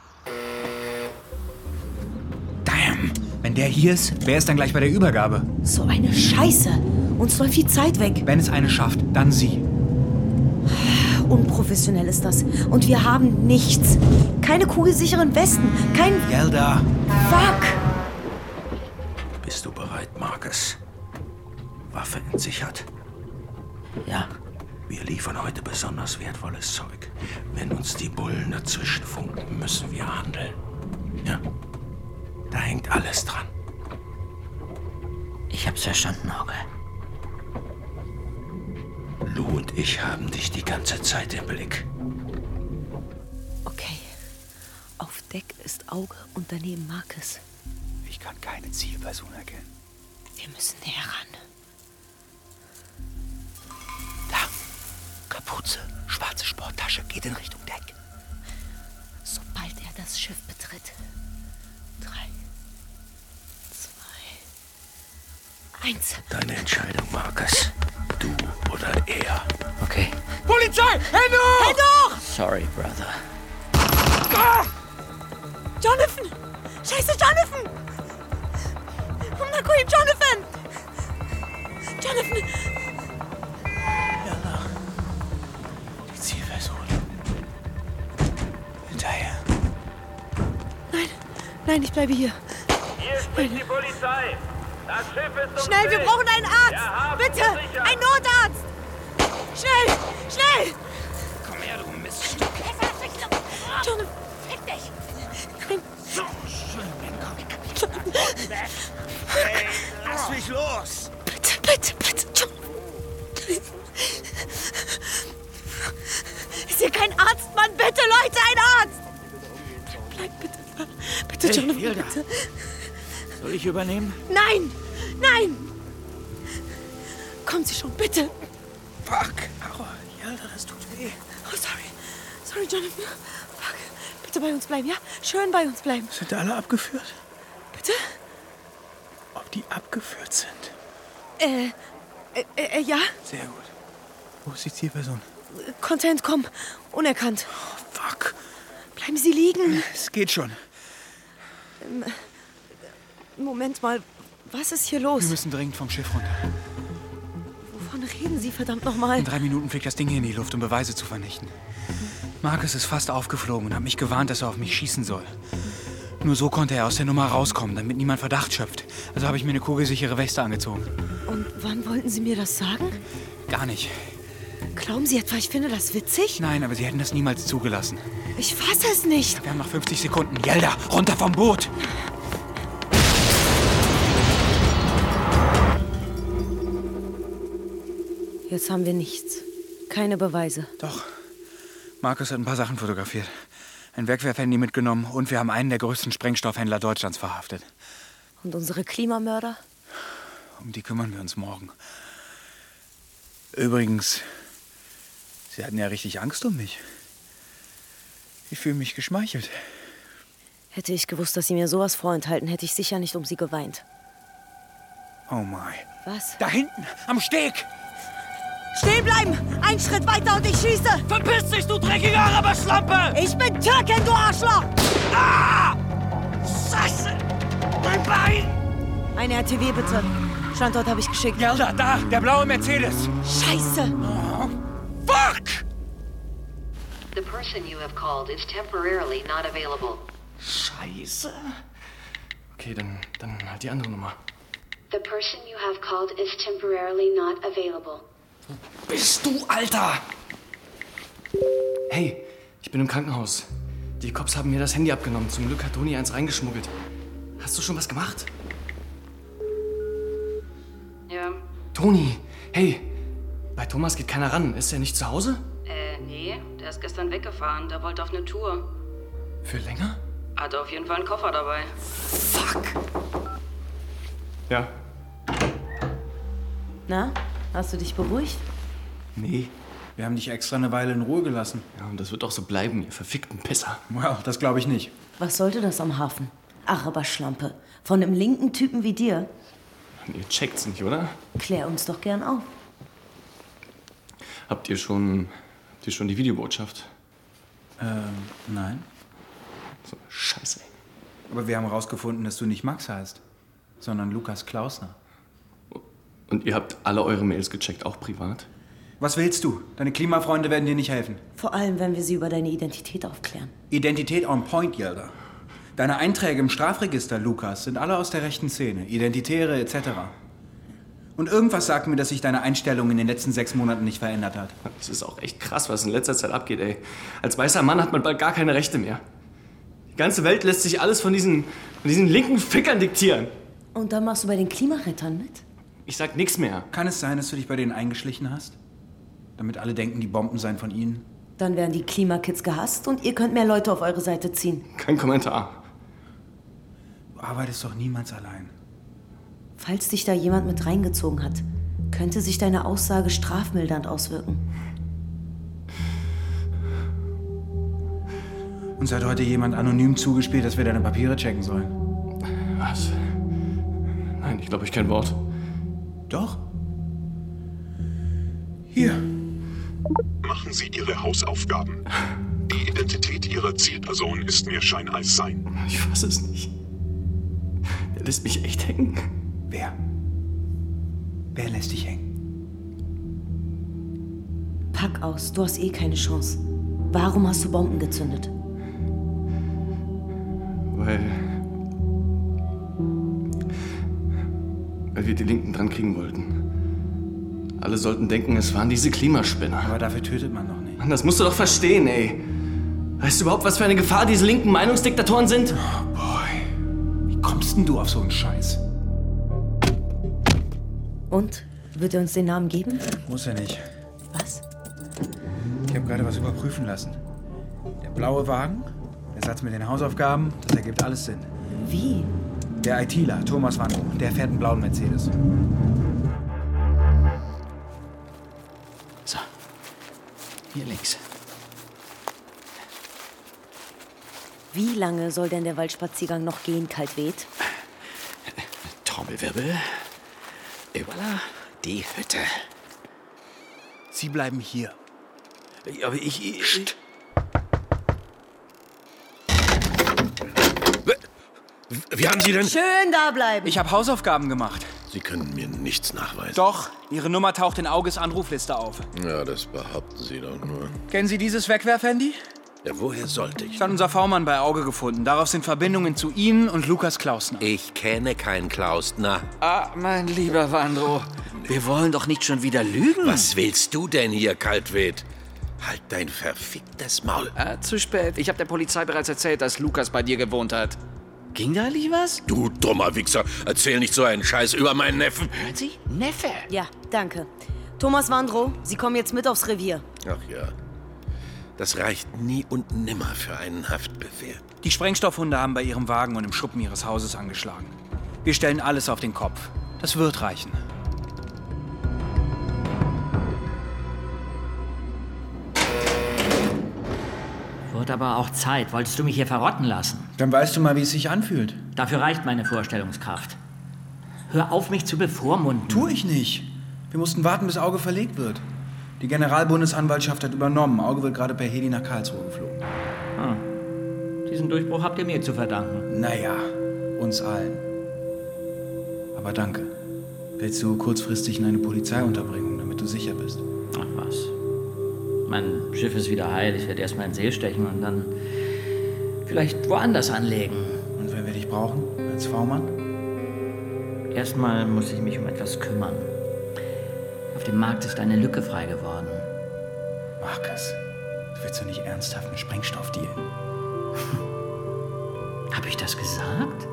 Der hier ist, wer ist dann gleich bei der Übergabe? So eine Scheiße. Uns läuft viel Zeit weg. Wenn es eine schafft, dann sie. Unprofessionell ist das. Und wir haben nichts. Keine kugelsicheren Westen. Kein. Gelda. Fuck! Bist du bereit, Marcus? Waffe entsichert? Ja. Wir liefern heute besonders wertvolles Zeug. Wenn uns die Bullen dazwischen funken, müssen wir handeln. Ja. Da hängt alles dran. Ich hab's verstanden, Auge. Lou und ich haben dich die ganze Zeit im Blick. Auf Deck ist Auge und daneben Marcus. Ich kann keine Zielperson erkennen. Wir müssen näher ran. Kapuze, schwarze Sporttasche, geht in Richtung Deck. Sobald er das Schiff betritt. Eins. Deine Entscheidung, Marcus. Du oder er. Okay. Polizei! Hände hoch! Hände hoch! Sorry, Brother. Ah! Jonathan! Scheiße, Jonathan! Na cool, Jonathan! Jonathan! Die Zielperson. Hinterher. Nein, nein, ich bleibe hier. Hier spricht die Polizei. Das Schiff ist Schnell, wir brauchen einen Arzt! Bitte! Ein Notarzt! Schnell! Schnell! Komm her, du Miststück. Jonathan! Fick dich! Nein. So schön, Jonathan. Hey, lass mich los! Bitte, bitte, bitte, John. Ist hier kein Arzt, Mann? Bitte, Leute, ein Arzt! Bleib bitte. Bitte, Hey, Jonathan, Hilda. bitte. Soll ich übernehmen? Nein! Nein! Kommen Sie schon, bitte! Fuck! Aua, das tut weh. Oh, sorry. Sorry, Jonathan. Fuck. Bitte bei uns bleiben, ja? Schön bei uns bleiben. Sind alle abgeführt? Bitte? Ob die abgeführt sind? Äh, äh, äh, ja? Sehr gut. Wo ist die Zielperson? Konnte entkommen. Unerkannt. fuck. Bleiben Sie liegen. Es geht schon. Ähm, Moment mal. Was ist hier los? Wir müssen dringend vom Schiff runter. Wovon reden Sie verdammt nochmal? In drei Minuten fliegt das Ding hier in die Luft, um Beweise zu vernichten. Marcus ist fast aufgeflogen und hat mich gewarnt, dass er auf mich schießen soll. Nur so konnte er aus der Nummer rauskommen, damit niemand Verdacht schöpft. Also habe ich mir eine kugelsichere Weste angezogen. Und wann wollten Sie mir das sagen? Gar nicht. Glauben Sie etwa, ich finde das witzig? Nein, aber sie hätten das niemals zugelassen. Ich fasse es nicht. Wir haben noch 50 Sekunden. Yelda, runter vom Boot! Jetzt haben wir nichts. Keine Beweise. Doch. Markus hat ein paar Sachen fotografiert. Ein Wegwerfhandy mitgenommen und wir haben einen der größten Sprengstoffhändler Deutschlands verhaftet. Und unsere Klimamörder? Um die kümmern wir uns morgen. Übrigens, Sie hatten ja richtig Angst um mich. Ich fühle mich geschmeichelt. Hätte ich gewusst, dass Sie mir sowas vorenthalten, hätte ich sicher nicht um Sie geweint. Oh my. Was? Da hinten, am Steg! Stehen bleiben! Ein Schritt weiter und ich schieße! Verpiss dich, du dreckige Araberschlampe! Ich bin Türkin, du Arschloch! Ah! Scheiße! Mein Bein! Eine RTW bitte. Standort habe ich geschickt. Gelda, da, der blaue Mercedes. Scheiße! Fuck! The person you have called is temporarily not available. Scheiße. Okay, dann, dann halt die andere Nummer. The person you have called is temporarily not available. Bist du, Alter? Hey, ich bin im Krankenhaus. Die Cops haben mir das Handy abgenommen. Zum Glück hat Toni eins reingeschmuggelt. Hast du schon was gemacht? Ja, Toni, hey, bei Thomas geht keiner ran. Ist er nicht zu Hause? äh, nee, der ist gestern weggefahren. Der wollte auf eine Tour. Für länger? Hatte auf jeden Fall einen Koffer dabei. Ja. Na, hast du dich beruhigt? Nee. Wir haben dich extra eine Weile in Ruhe gelassen. Ja, und das wird auch so bleiben, ihr verfickten Pisser. Well, das glaube ich nicht. Was sollte das am Hafen? Araberschlampe. Von einem linken Typen wie dir? Ihr checkt's nicht, oder? Klär uns doch gern auf. Habt ihr schon, habt ihr schon die Videobotschaft? Ähm, nein. So, scheiße. Aber wir haben herausgefunden, dass du nicht Max heißt, sondern Lukas Klausner. Und ihr habt alle eure Mails gecheckt, auch privat? Was willst du? Deine Klimafreunde werden dir nicht helfen. Vor allem, wenn wir sie über deine Identität aufklären. Identität on point, Yelda. Deine Einträge im Strafregister, Lukas, sind alle aus der rechten Szene. Identitäre etc. Und irgendwas sagt mir, dass sich deine Einstellung in den letzten sechs Monaten nicht verändert hat. Das ist auch echt krass, was in letzter Zeit abgeht, ey. Als weißer Mann hat man bald gar keine Rechte mehr. Die ganze Welt lässt sich alles von diesen, von diesen linken Fickern diktieren. Und dann machst du bei den Klimarettern mit? Ich sag nichts mehr. Kann es sein, dass du dich bei denen eingeschlichen hast? Damit alle denken, die Bomben seien von ihnen? Dann werden die Klimakids gehasst und ihr könnt mehr Leute auf eure Seite ziehen. Kein Kommentar. Du arbeitest doch niemals allein. Falls dich da jemand mit reingezogen hat, könnte sich deine Aussage strafmildernd auswirken. Uns hat heute jemand anonym zugespielt, dass wir deine Papiere checken sollen. Was? Nein, ich glaube ich kein Wort. Doch. Hier. Machen Sie Ihre Hausaufgaben. Die Identität Ihrer Zielperson ist mir Schein als Sein. Ich fasse es nicht. Er lässt mich echt hängen. Wer? Wer lässt dich hängen? Pack aus, du hast eh keine Chance. Warum hast du Bomben gezündet? Weil. Weil wir die Linken dran kriegen wollten. Alle sollten denken, es waren diese Klimaspinner. Aber dafür tötet man doch nicht. Mann, das musst du doch verstehen, ey. Weißt du überhaupt, was für eine Gefahr diese linken Meinungsdiktatoren sind? Oh boy. Wie kommst denn du auf so einen Scheiß? Und? Wird er uns den Namen geben? Muss er nicht. Was? Ich habe gerade was überprüfen lassen. Der blaue Wagen, der Satz mit den Hausaufgaben, das ergibt alles Sinn. Wie? Der ITler, Thomas Wanko, der fährt einen blauen Mercedes. So. Hier links. Wie lange soll denn der Waldspaziergang noch gehen, kalt weht? Trommelwirbel. Et voilà, die Hütte. Sie bleiben hier. Aber ich. ich Wie haben Sie denn... Schön da bleiben. Ich habe Hausaufgaben gemacht. Sie können mir nichts nachweisen. Doch, Ihre Nummer taucht in Auges Anrufliste auf. Ja, das behaupten Sie doch nur. Kennen Sie dieses Wegwerfhandy? Ja, woher sollte ich? Das hat unser V-Mann bei Auge gefunden. Darauf sind Verbindungen zu Ihnen und Lukas Klausner. Ich kenne keinen Klausner. Ah, mein lieber Wandro, wir wollen doch nicht schon wieder lügen. Was willst du denn hier, Kaltwed? Halt dein verficktes Maul. Ah, zu spät. Ich habe der Polizei bereits erzählt, dass Lukas bei dir gewohnt hat. Ging da eigentlich was? Du dummer Wichser, erzähl nicht so einen Scheiß über meinen Neffen. Hören Sie? Neffe. Ja, danke. Thomas Wandro, Sie kommen jetzt mit aufs Revier. Ach ja. Das reicht nie und nimmer für einen Haftbefehl. Die Sprengstoffhunde haben bei Ihrem Wagen und im Schuppen Ihres Hauses angeschlagen. Wir stellen alles auf den Kopf. Das wird reichen. Wird aber auch Zeit. Wolltest du mich hier verrotten lassen? Dann weißt du mal, wie es sich anfühlt. Dafür reicht meine Vorstellungskraft. Hör auf, mich zu bevormunden. Tu ich nicht. Wir mussten warten, bis Auge verlegt wird. Die Generalbundesanwaltschaft hat übernommen. Auge wird gerade per Heli nach Karlsruhe geflogen. Hm. Diesen Durchbruch habt ihr mir zu verdanken. Naja, uns allen. Aber danke. Willst du kurzfristig in eine Polizeiunterbringung, damit du sicher bist? Ach was. Mein Schiff ist wieder heil. Ich werde erstmal in den See stechen und dann vielleicht woanders anlegen. Und wenn wir dich brauchen, als V-Mann? Erstmal muss ich mich um etwas kümmern. Auf dem Markt ist eine Lücke frei geworden. Markus, du willst doch nicht ernsthaft einen Sprengstoff dealen? Hab ich das gesagt?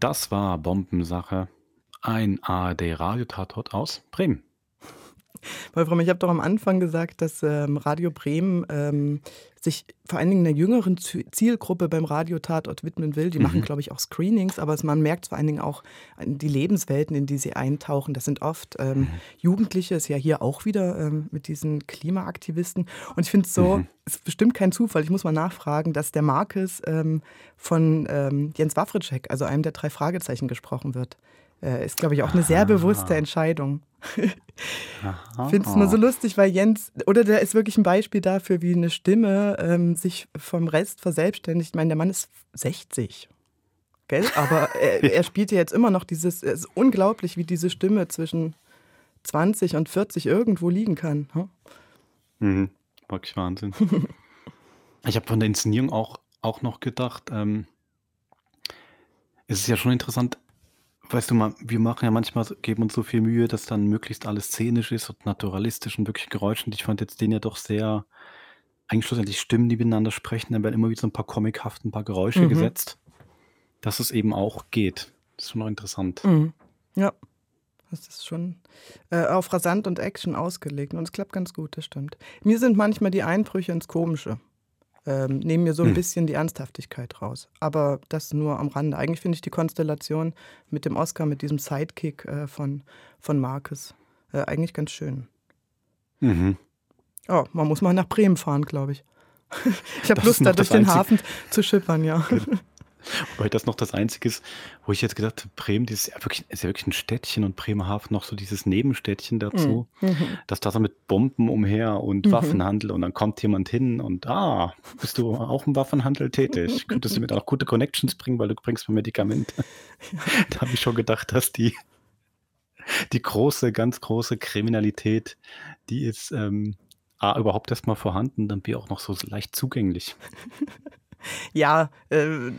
Das war Bombensache. Ein ARD-Radiotatort aus Bremen. Wolfram, ich habe doch am Anfang gesagt, dass ähm, Radio Bremen ähm, sich vor allen Dingen einer jüngeren Zielgruppe beim Radiotatort widmen will. Die mhm. machen, glaube ich, auch Screenings, aber man merkt vor allen Dingen auch die Lebenswelten, in die sie eintauchen. Das sind oft ähm, mhm. Jugendliche, ist ja hier auch wieder ähm, mit diesen Klimaaktivisten. Und ich finde es so, mhm. ist bestimmt kein Zufall, ich muss mal nachfragen, dass der Markus ähm, von ähm, Jens Wawritschek, also einem der drei Fragezeichen, gesprochen wird. Äh, ist, glaube ich, auch eine sehr bewusste Entscheidung. Ich finde es nur so lustig, weil Jens, oder der ist wirklich ein Beispiel dafür, wie eine Stimme ähm, sich vom Rest verselbstständigt. Ich meine, der Mann ist 60. Gell? Aber er, er spielt ja jetzt immer noch dieses, es ist unglaublich, wie diese Stimme zwischen 20 und 40 irgendwo liegen kann. Hm? Mhm. Wirklich Wahnsinn. ich habe von der Inszenierung auch, auch noch gedacht, ähm, es ist ja schon interessant, Weißt du mal, wir machen ja manchmal, geben uns so viel Mühe, dass dann möglichst alles szenisch ist und naturalistisch und wirklich Geräusch. Und ich fand jetzt den ja doch sehr eigentlich schlussendlich Stimmen, die miteinander sprechen, dann werden immer wieder so ein paar comichaft, ein paar Geräusche Mhm. gesetzt, dass es eben auch geht. Das ist schon noch interessant. Mhm. Ja, das ist schon äh, auf Rasant und Action ausgelegt und es klappt ganz gut, das stimmt. Mir sind manchmal die Einbrüche ins Komische. Ähm, nehmen mir so ein Hm. bisschen die Ernsthaftigkeit raus. Aber das nur am Rande. Eigentlich finde ich die Konstellation mit dem Oscar, mit diesem Sidekick äh, von, von Marcus, äh, eigentlich ganz schön. Mhm. Oh, man muss mal nach Bremen fahren, glaube ich. ich habe Lust, da durch den Hafen zu schippern, ja. Wobei das noch das Einzige ist, wo ich jetzt gedacht habe, Bremen, das ist ja wirklich, ist ja wirklich ein Städtchen und Bremerhaven noch so dieses Nebenstädtchen dazu, Mhm. Mhm. dass da so mit Bomben umher und Mhm. Waffenhandel und dann kommt jemand hin und ah, bist du auch im Waffenhandel tätig? Könntest du mir da auch gute Connections bringen, weil du bringst mir Medikamente? Da habe ich schon gedacht, dass die, die große, ganz große Kriminalität, die ist ähm, A, überhaupt erstmal vorhanden, dann B auch noch so leicht zugänglich. Ja, äh,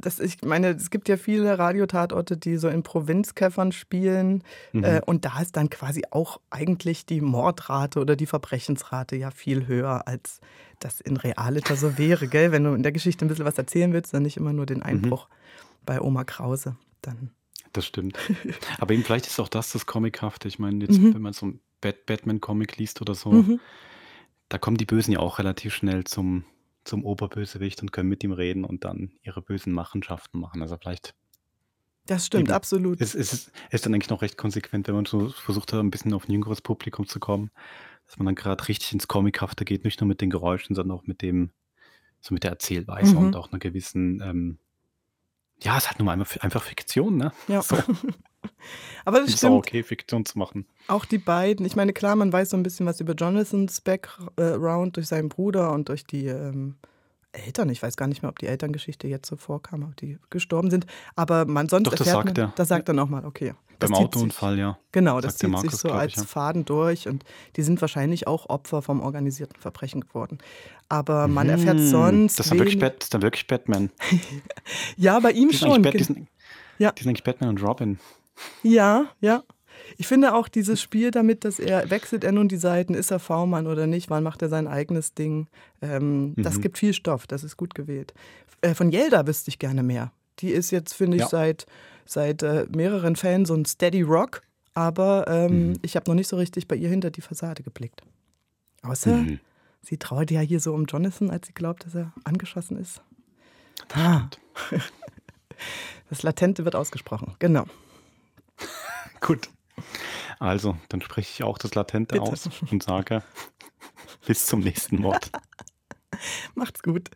das, ich meine, es gibt ja viele Radiotatorte, die so in Provinzkäffern spielen. Mhm. Äh, und da ist dann quasi auch eigentlich die Mordrate oder die Verbrechensrate ja viel höher, als das in Realita so wäre. Gell? Wenn du in der Geschichte ein bisschen was erzählen willst, dann nicht immer nur den Einbruch bei Oma Krause. Dann. Das stimmt. Aber eben vielleicht ist auch das das Comichafte. Ich meine, jetzt, Mhm. wenn man so einen Bat Batman-Comic liest oder so, Mhm. da kommen die Bösen ja auch relativ schnell zum, zum Oberbösewicht und können mit ihm reden und dann ihre bösen Machenschaften machen. Also vielleicht Das stimmt, eben, absolut. es ist, ist dann eigentlich noch recht konsequent, wenn man so versucht hat, ein bisschen auf ein jüngeres Publikum zu kommen, dass man dann gerade richtig ins Comichafte geht, nicht nur mit den Geräuschen, sondern auch mit dem, so mit der Erzählweise Mhm. und auch einer gewissen, ähm, ja, es hat nun mal einfach, Fiktion, ne? Ja. So. Aber das ist auch stimmt. okay, Fiktion zu machen. Auch die beiden. Ich meine, klar, man weiß so ein bisschen was über Jonathans Background durch seinen Bruder und durch die ähm, Eltern. Ich weiß gar nicht mehr, ob die Elterngeschichte jetzt so vorkam, ob die gestorben sind. Aber man sonst Doch, das erfährt sagt man, er. das sagt er nochmal, okay. Das Beim Autounfall, ja. Genau, das zieht sich Markus, so glaub als ich, ja. Faden durch und die sind wahrscheinlich auch Opfer vom organisierten Verbrechen geworden. Aber man erfährt Mhm, sonst. Das ist dann wirklich, wenig- Bat, das ist dann wirklich Batman. Ja, bei ihm Die schon. Bat, die, sind, Ja. die sind eigentlich Batman und Robin. Ja, ja. Ich finde auch dieses Spiel damit, dass er wechselt er nun die Seiten, ist er V-Mann oder nicht, wann macht er sein eigenes Ding. Ähm, Das Mhm. gibt viel Stoff, das ist gut gewählt. Äh, von Yelda wüsste ich gerne mehr. Die ist jetzt, finde ich, Ja. seit, seit äh, mehreren Fällen so ein Steady Rock, aber ähm, Mhm. ich habe noch nicht so richtig bei ihr hinter die Fassade geblickt. Außer, Mhm. sie trauert ja hier so um Jonathan, als sie glaubt, dass er angeschossen ist. Ah. Das Latente wird ausgesprochen, genau. Gut. Also, dann spreche ich auch das Latente Bitte. aus und sage bis zum nächsten Mord. Macht's gut.